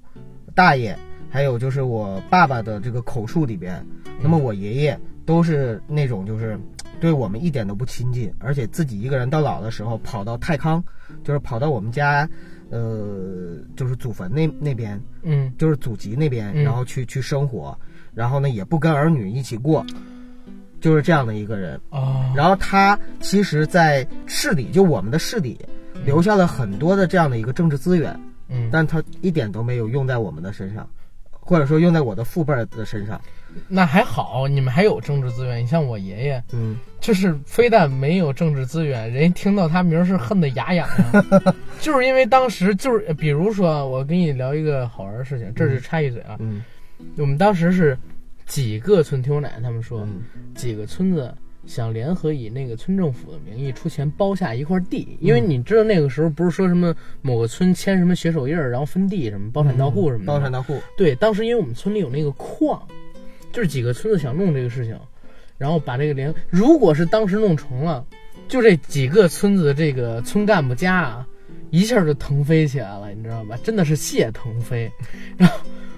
大爷，还有就是我爸爸的这个口述里边，那么我爷爷都是那种就是对我们一点都不亲近，而且自己一个人到老的时候跑到太康，就是跑到我们家，呃，就是祖坟那那边，嗯就是祖籍那边，嗯然后去去生活，然后呢也不跟儿女一起过，就是这样的一个人。哦，然后他其实，在市里，就我们的市里，留下了很多的这样的一个政治资源，嗯，但他一点都没有用在我们的身上，或者说用在我的父辈的身上。那还好，你们还有政治资源。你像我爷爷，嗯，就是非但没有政治资源，人家听到他名儿是恨得牙痒痒，<laughs> 就是因为当时就是，比如说，我跟你聊一个好玩的事情，这是插一嘴啊，嗯我们当时是几个村，听我奶奶他们说，嗯几个村子想联合以那个村政府的名义出钱包下一块地，因为你知道那个时候不是说什么某个村签什么血手印儿，然后分地什么包产到户什么的吗，包产到户，对，当时因为我们村里有那个矿，就是几个村子想弄这个事情，然后把这个联，如果是当时弄成了，就这几个村子的这个村干部家啊，一下就腾飞起来了，你知道吧？真的是谢腾飞。然后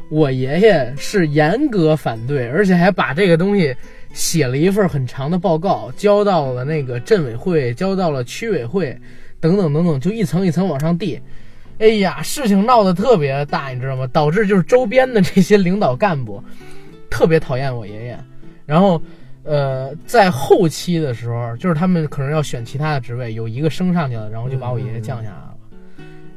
我爷爷是严格反对，而且还把这个东西写了一份很长的报告，交到了那个镇委会，交到了区委会，等等等等，就一层一层往上递。哎呀，事情闹得特别大，你知道吗？导致就是周边的这些领导干部特别讨厌我爷爷，然后。呃，在后期的时候，就是他们可能要选其他的职位，有一个升上去了，然后就把我爷爷降下来了。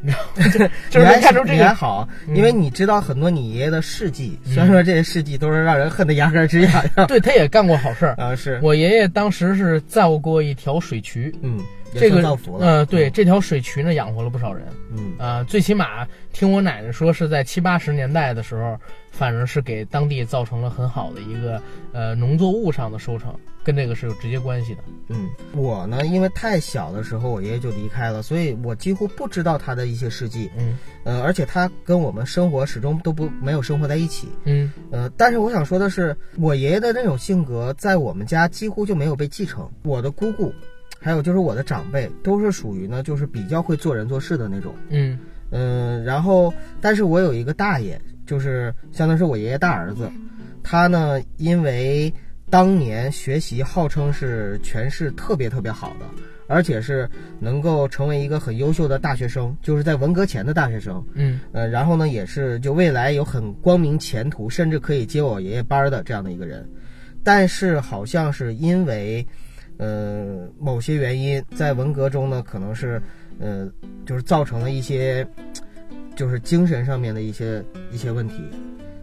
就就是你还能看出这个，还好，嗯因为你知道很多你爷爷的事迹，嗯虽然说这些事迹都是让人恨得牙根儿直痒痒。<laughs> 对他也干过好事儿。啊，是，我爷爷当时是造过一条水渠，嗯，这个算造福了。呃，对，这条水渠呢养活了不少人。嗯，啊，最起码听我奶奶说是在七八十年代的时候，反正是给当地造成了很好的一个呃农作物上的收成，跟这个是有直接关系的。嗯，我呢，因为太小的时候我爷爷就离开了，所以我几乎不知道他的一些事迹。嗯呃，而且他跟我们生活始终都不没有生活在一起。嗯呃，但是我想说的是，我爷爷的那种性格在我们家几乎就没有被继承。我的姑姑，还有就是我的长辈，都是属于呢，就是比较会做人做事的那种。嗯嗯，然后，但是我有一个大爷，就是相当于是我爷爷大儿子，他呢，因为当年学习号称是全市特别特别好的，而且是能够成为一个很优秀的大学生，就是在文革前的大学生。嗯。呃，然后呢，也是就未来有很光明前途，甚至可以接我爷爷班儿的这样的一个人，但是好像是因为，呃，某些原因，在文革中呢，可能是，呃，就是造成了一些，就是精神上面的一些一些问题，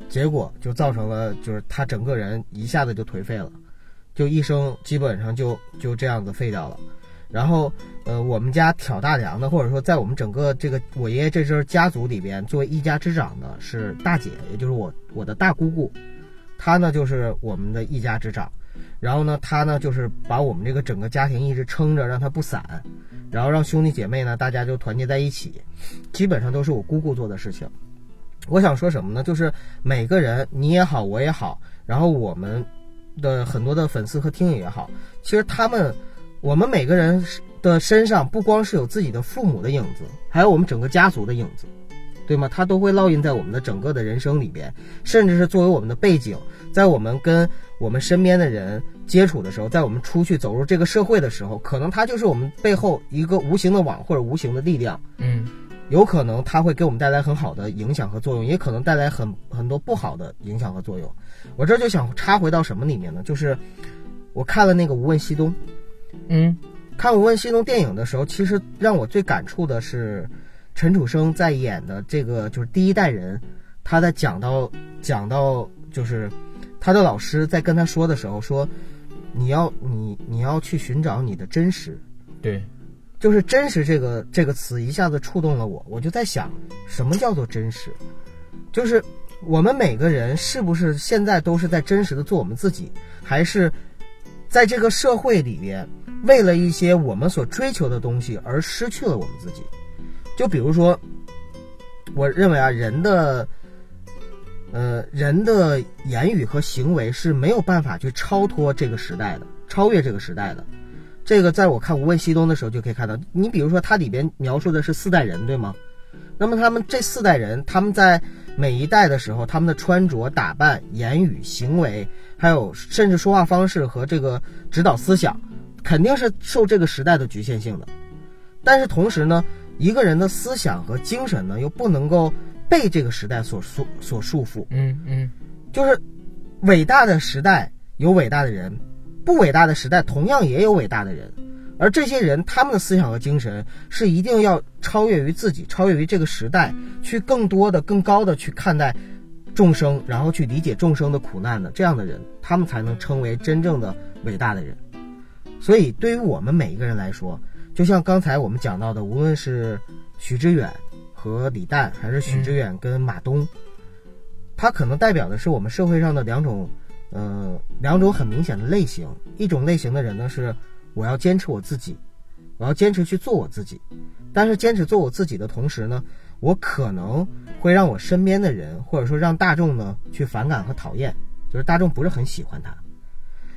结果就造成了就是他整个人一下子就颓废了，就一生基本上就就这样子废掉了。然后，呃，我们家挑大梁的，或者说在我们整个这个我爷爷这支家族里边，作为一家之长的是大姐，也就是我我的大姑姑，她呢就是我们的一家之长。然后呢，她呢就是把我们这个整个家庭一直撑着，让它不散，然后让兄弟姐妹呢大家就团结在一起，基本上都是我姑姑做的事情。我想说什么呢？就是每个人，你也好，我也好，然后我们的很多的粉丝和听友也好，其实他们，我们每个人的身上不光是有自己的父母的影子，还有我们整个家族的影子，对吗？它都会烙印在我们的整个的人生里边，甚至是作为我们的背景，在我们跟我们身边的人接触的时候，在我们出去走入这个社会的时候，可能它就是我们背后一个无形的网或者无形的力量。嗯有可能它会给我们带来很好的影响和作用，也可能带来很很多不好的影响和作用。我这就想插回到什么里面呢？就是我看了那个《无问西东》，嗯看《无问西东》电影的时候，其实让我最感触的是陈楚生在演的这个就是第一代人，他在讲到讲到就是他的老师在跟他说的时候说，你要你你要去寻找你的真实，对，就是真实这个这个词一下子触动了我，我就在想，什么叫做真实？就是我们每个人是不是现在都是在真实的做我们自己，还是在这个社会里边，为了一些我们所追求的东西而失去了我们自己？就比如说，我认为啊，人的。呃，人的言语和行为是没有办法去超脱这个时代的，超越这个时代的。这个在我看《无问西东》的时候就可以看到。你比如说，它里边描述的是四代人，对吗？那么他们这四代人，他们在每一代的时候，他们的穿着打扮、言语行为，还有甚至说话方式和这个指导思想，肯定是受这个时代的局限性的。但是同时呢，一个人的思想和精神呢，又不能够被这个时代所束所束缚。嗯嗯就是伟大的时代有伟大的人，不伟大的时代同样也有伟大的人，而这些人他们的思想和精神是一定要超越于自己，超越于这个时代，去更多的、更高的去看待众生，然后去理解众生的苦难的这样的人，他们才能称为真正的伟大的人。所以，对于我们每一个人来说，就像刚才我们讲到的，无论是许知远和李诞，还是许知远跟马东，他可能代表的是我们社会上的两种，呃，两种很明显的类型。一种类型的人呢是我要坚持我自己，我要坚持去做我自己，但是坚持做我自己的同时呢，我可能会让我身边的人，或者说让大众呢去反感和讨厌，就是大众不是很喜欢他。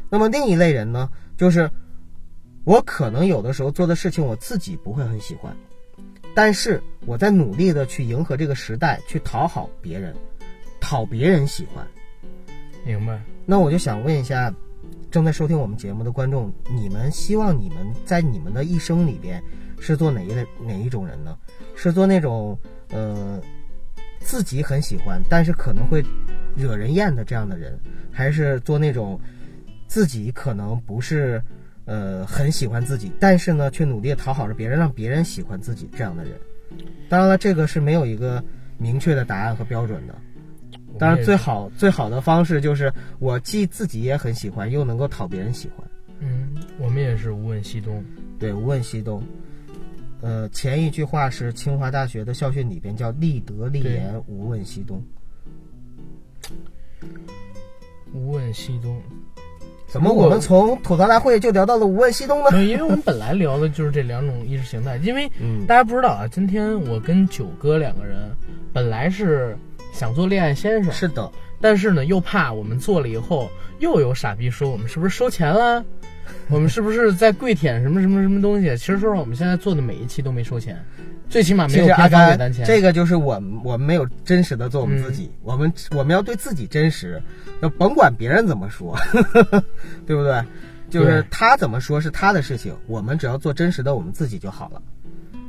那么另一类人呢，就是我可能有的时候做的事情我自己不会很喜欢，但是我在努力的去迎合这个时代，去讨好别人，讨别人喜欢。明白。那我就想问一下，正在收听我们节目的观众，你们希望你们在你们的一生里边是做哪一类哪一种人呢？是做那种呃自己很喜欢，但是可能会惹人厌的这样的人，还是做那种自己可能不是呃很喜欢自己，但是呢却努力讨好着别人，让别人喜欢自己这样的人？当然了，这个是没有一个明确的答案和标准的。当然，最好最好的方式就是我既自己也很喜欢，又能够讨别人喜欢。嗯，我们也是无问西东。对，无问西东。呃，前一句话是清华大学的校训里边叫“立德立言，无问西东”。无问西东，怎么我们从吐槽大会就聊到了无问西东呢？因为我们本来聊的就是这两种意识形态。因为大家不知道啊，今天我跟九哥两个人本来是想做恋爱先生，是的，但是呢又怕我们做了以后又有傻逼说我们是不是收钱了。<laughs> 我们是不是在跪舔什么什么什么东西？其实说实话，我们现在做的每一期都没收钱，最起码没有偏方给单钱。这个就是我们我们没有真实的做我们自己，我们我们要对自己真实，要甭管别人怎么说，<laughs> 对不对？就是他怎么说是他的事情，我们只要做真实的我们自己就好了。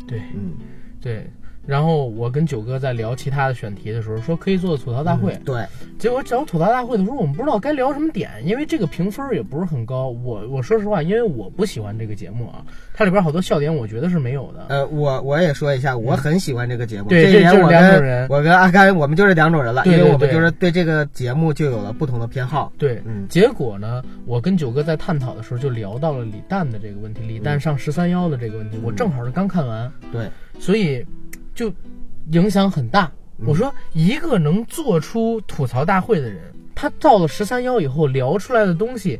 对，嗯，对。然后我跟九哥在聊其他的选题的时候，说可以做吐槽大会。对，结果找吐槽大会的时候，我们不知道该聊什么点，因为这个评分也不是很高。我我说实话，因为我不喜欢这个节目啊，它里边好多笑点，我觉得是没有的。呃，我我也说一下，我很喜欢这个节目。对，这就是两种人。我跟阿甘，我们就是两种人了，因为我们就是对这个节目就有了不同的偏好。对，嗯。结果呢，我跟九哥在探讨的时候，就聊到了李诞的这个问题，李诞上十三幺的这个问题，我正好是刚看完。对，所以就。影响很大。我说，一个能做出吐槽大会的人，他到了十三幺以后聊出来的东西，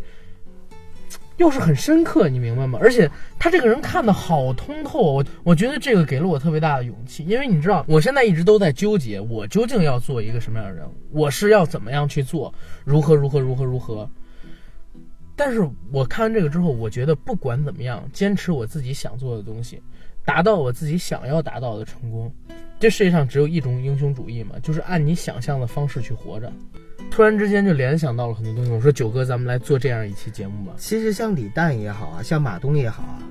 又是很深刻，你明白吗？而且他这个人看的好通透，我我觉得这个给了我特别大的勇气。因为你知道，我现在一直都在纠结，我究竟要做一个什么样的人？我是要怎么样去做？如何如何如何如何？但是我看完这个之后，我觉得不管怎么样，坚持我自己想做的东西，达到我自己想要达到的成功。这世界上只有一种英雄主义嘛，就是按你想象的方式去活着。突然之间就联想到了很多东西。我说九哥，咱们来做这样一期节目吧。其实像李诞也好啊，像马东也好啊，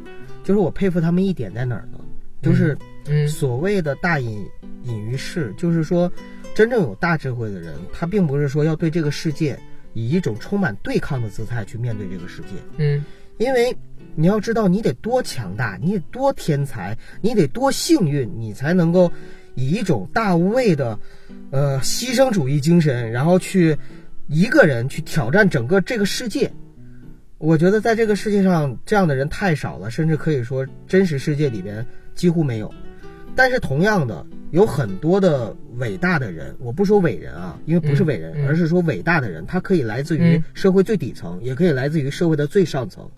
就是我佩服他们一点在哪儿呢？就是所谓的大隐隐于市，就是说真正有大智慧的人，他并不是说要对这个世界以一种充满对抗的姿态去面对这个世界。嗯，因为。你要知道，你得多强大，你得多天才，你得多幸运，你才能够以一种大无畏的，呃，牺牲主义精神，然后去一个人去挑战整个这个世界。我觉得在这个世界上，这样的人太少了，甚至可以说真实世界里边几乎没有。但是同样的，有很多的伟大的人，我不说伟人啊，因为不是伟人，而是说伟大的人，他可以来自于社会最底层，也可以来自于社会的最上层，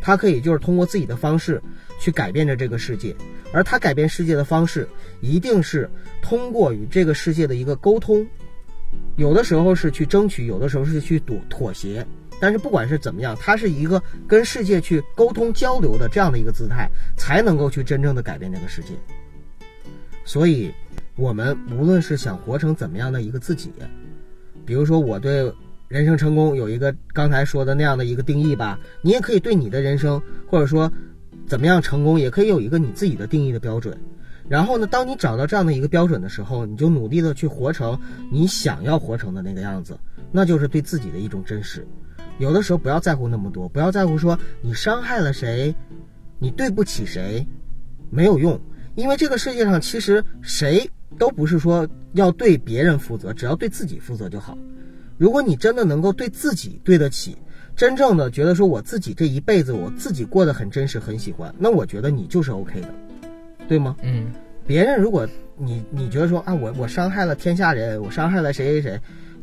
他可以就是通过自己的方式去改变着这个世界，而他改变世界的方式，一定是通过与这个世界的一个沟通，有的时候是去争取，有的时候是去妥妥协，但是不管是怎么样，他是一个跟世界去沟通交流的这样的一个姿态，才能够去真正的改变这个世界。所以，我们无论是想活成怎么样的一个自己，比如说我对人生成功有一个刚才说的那样的一个定义吧，你也可以对你的人生，或者说怎么样成功，也可以有一个你自己的定义的标准。然后呢，当你找到这样的一个标准的时候，你就努力的去活成你想要活成的那个样子，那就是对自己的一种真实。有的时候不要在乎那么多，不要在乎说你伤害了谁，你对不起谁，没有用。因为这个世界上其实谁都不是说要对别人负责，只要对自己负责就好。如果你真的能够对自己对得起，真正的觉得说我自己这一辈子我自己过得很真实、很喜欢，那我觉得你就是 OK 的，对吗？嗯。别人如果你你觉得说啊，我我伤害了天下人，我伤害了谁谁谁。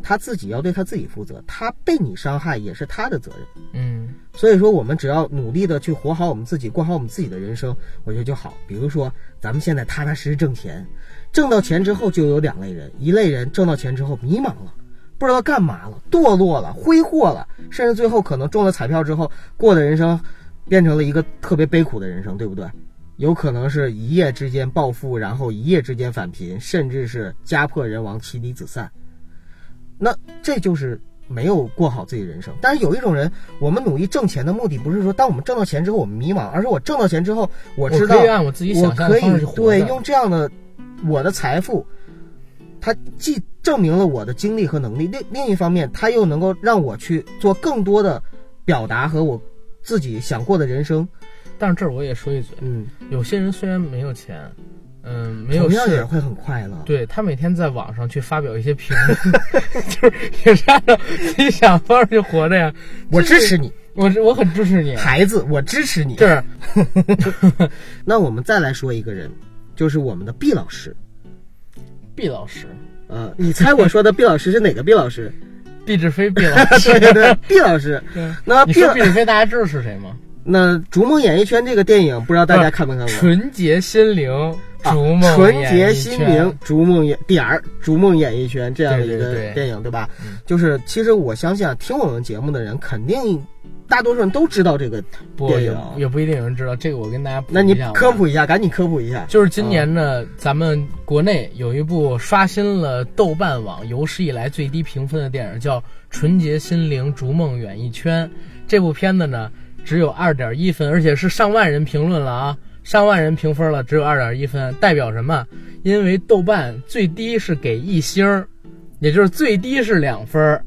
他自己要对他自己负责，他被你伤害也是他的责任。嗯，所以说我们只要努力的去活好我们自己，过好我们自己的人生，我觉得就好。比如说，咱们现在踏踏实实挣钱，挣到钱之后就有两类人，一类人挣到钱之后迷茫了，不知道干嘛了，堕落了，挥霍了，甚至最后可能中了彩票之后过的人生，变成了一个特别悲苦的人生，对不对？有可能是一夜之间暴富，然后一夜之间返贫，甚至是家破人亡，妻离子散。那这就是没有过好自己人生。但是有一种人，我们努力挣钱的目的不是说，当我们挣到钱之后我们迷茫，而是我挣到钱之后，我知道我自己想象可以对用这样的我的财富，它既证明了我的精力和能力，另另一方面，它又能够让我去做更多的表达和我自己想过的人生。但是这儿我也说一嘴，嗯，有些人虽然没有钱。嗯，没有事。同样也会很快乐。对他每天在网上去发表一些评论，<laughs> 就是也是按照自己想方式去活着呀。我支持你，我是我很支持你，孩子，我支持你。就是 <laughs> 那我们再来说一个人，就是我们的毕老师。毕老师，呃，你猜我说的毕老师是哪个毕老师？<laughs> 毕志飞毕老师。对对对，毕老师。那毕毕志飞，大家知道是谁吗？那《逐梦演艺圈》这个电影，不知道大家看没看过？纯洁心灵，啊逐梦纯洁心灵，逐梦演点儿，逐梦演艺圈这样的一个电影，对吧？嗯就是其实我相信啊，听我们节目的人，肯定大多数人都知道这个电影。也不一定有人知道。这个我跟大家那你科普一下，赶紧科普一下。就是今年呢，咱们国内有一部刷新了豆瓣网有史以来最低评分的电影，叫《纯洁心灵逐梦演艺圈》。这部片子呢，只有二点一分，而且是上万人评论了啊，上万人评分了，只有二点一分，代表什么？因为豆瓣最低是给一星，也就是最低是两分。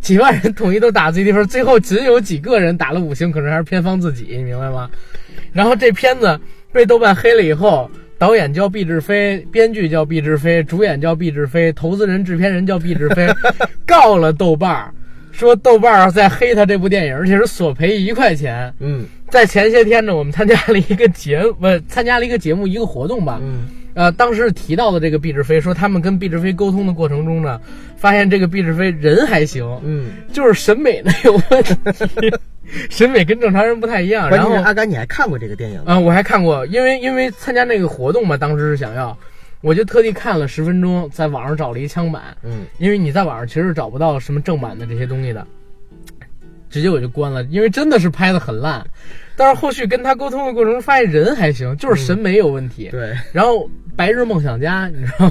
几万人统一都打最低分，最后仅有几个人打了五星，可能还是偏方自己，你明白吗？然后这片子被豆瓣黑了以后，导演叫毕志飞，编剧叫毕志飞，主演叫毕志飞，投资人、制片人叫毕志飞，<laughs> 告了豆瓣儿，说豆瓣儿在黑他这部电影，而且是索赔一块钱。嗯在前些天呢，我们参加了一个节目，不参加了一个节目，一个活动吧。嗯呃，当时提到的这个毕志飞说，他们跟毕志飞沟通的过程中呢，发现这个毕志飞人还行，嗯。就是审美呢有问题，审美跟正常人不太一样。然后阿甘，你还看过这个电影？啊、我还看过，因为因为参加那个活动嘛，当时是想要，我就特地看了十分钟，在网上找了一枪版，嗯因为你在网上其实找不到什么正版的这些东西的，直接我就关了，因为真的是拍的很烂。但是后续跟他沟通的过程中，发现人还行，就是审美有问题。对然后《白日梦想家》，你知道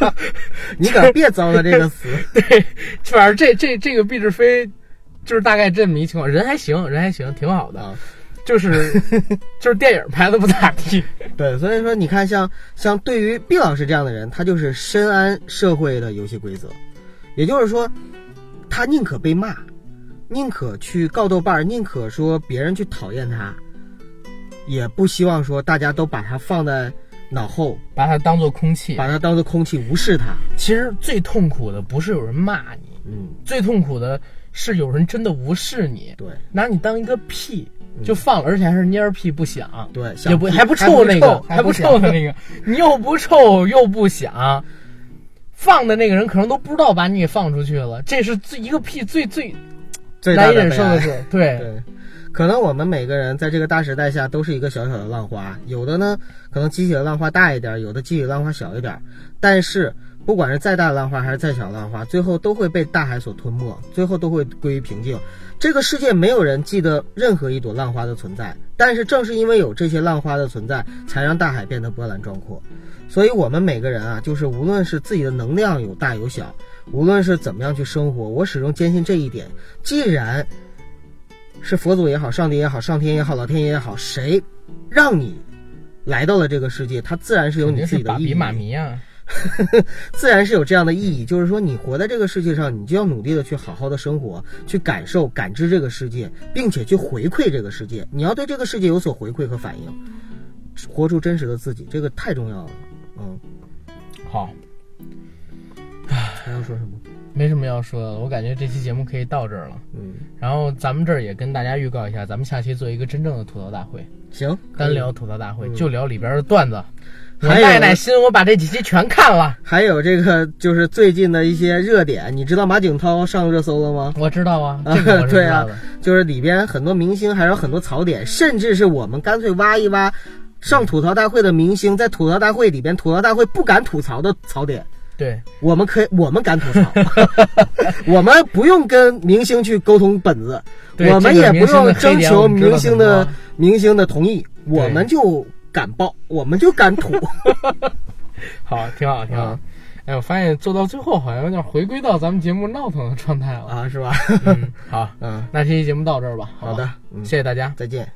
吗？<laughs> 你可别糟蹋这个词。<laughs> 对，反正这这这个毕志飞，就是大概这么一情况，人还行，人还行，挺好的，啊，就是 <laughs> 就是电影拍的不咋地。对，所以说你看像，像对于毕老师这样的人，他就是深谙社会的游戏规则，也就是说，他宁可被骂，宁可去告豆瓣儿，宁可说别人去讨厌他，也不希望说大家都把他放在脑后，把它当做空气。把他当做空气，无视他。其实最痛苦的不是有人骂你，嗯，最痛苦的是有人真的无视你，对拿你当一个屁就放了，而且还是蔫屁不响，对，也不还不臭那个，还还不臭的那个，你又不臭又不响，放的那个人可能都不知道把你给放出去了，这是最一个屁最最最难以忍受的事，<laughs> 对。对，可能我们每个人在这个大时代下都是一个小小的浪花，有的呢可能激起的浪花大一点，有的激起浪花小一点，但是不管是再大的浪花还是再小的浪花，最后都会被大海所吞没，最后都会归于平静。这个世界没有人记得任何一朵浪花的存在，但是正是因为有这些浪花的存在，才让大海变得波澜壮阔。所以，我们每个人啊，就是无论是自己的能量有大有小，无论是怎么样去生活，我始终坚信这一点：既然是佛祖也好，上帝也好，上天也好，老天爷也好，谁让你来到了这个世界，它自然是有你自己的意义，马迷啊，<laughs> 自然是有这样的意义。就是说，你活在这个世界上，你就要努力的去好好的生活，去感受、感知这个世界，并且去回馈这个世界。你要对这个世界有所回馈和反应，活出真实的自己，这个太重要了。嗯，好，还要说什么？没什么要说的了，我感觉这期节目可以到这儿了。嗯，然后咱们这儿也跟大家预告一下，咱们下期做一个真正的吐槽大会，行，单聊吐槽大会，嗯就聊里边的段子。我还有耐耐心，我把这几期全看了。还有这个就是最近的一些热点，你知道马景涛上热搜了吗？<laughs> 我知道啊，对啊。就是里边很多明星还有很多槽点，甚至是我们干脆挖一挖上吐槽大会的明星，在吐槽大会里边吐槽大会不敢吐槽的槽点，对，我们可以我们敢吐槽，<laughs> 我们不用跟明星去沟通本子，我们也不用征求明星的明星的同意，我们就敢爆，我们就敢吐。<laughs> 好，挺好，挺好。嗯哎，我发现做到最后好像有点回归到咱们节目闹腾的状态了。啊，是吧？嗯，好，<laughs> 嗯，那这期节目到这儿吧。吧好的，嗯谢谢大家。再见。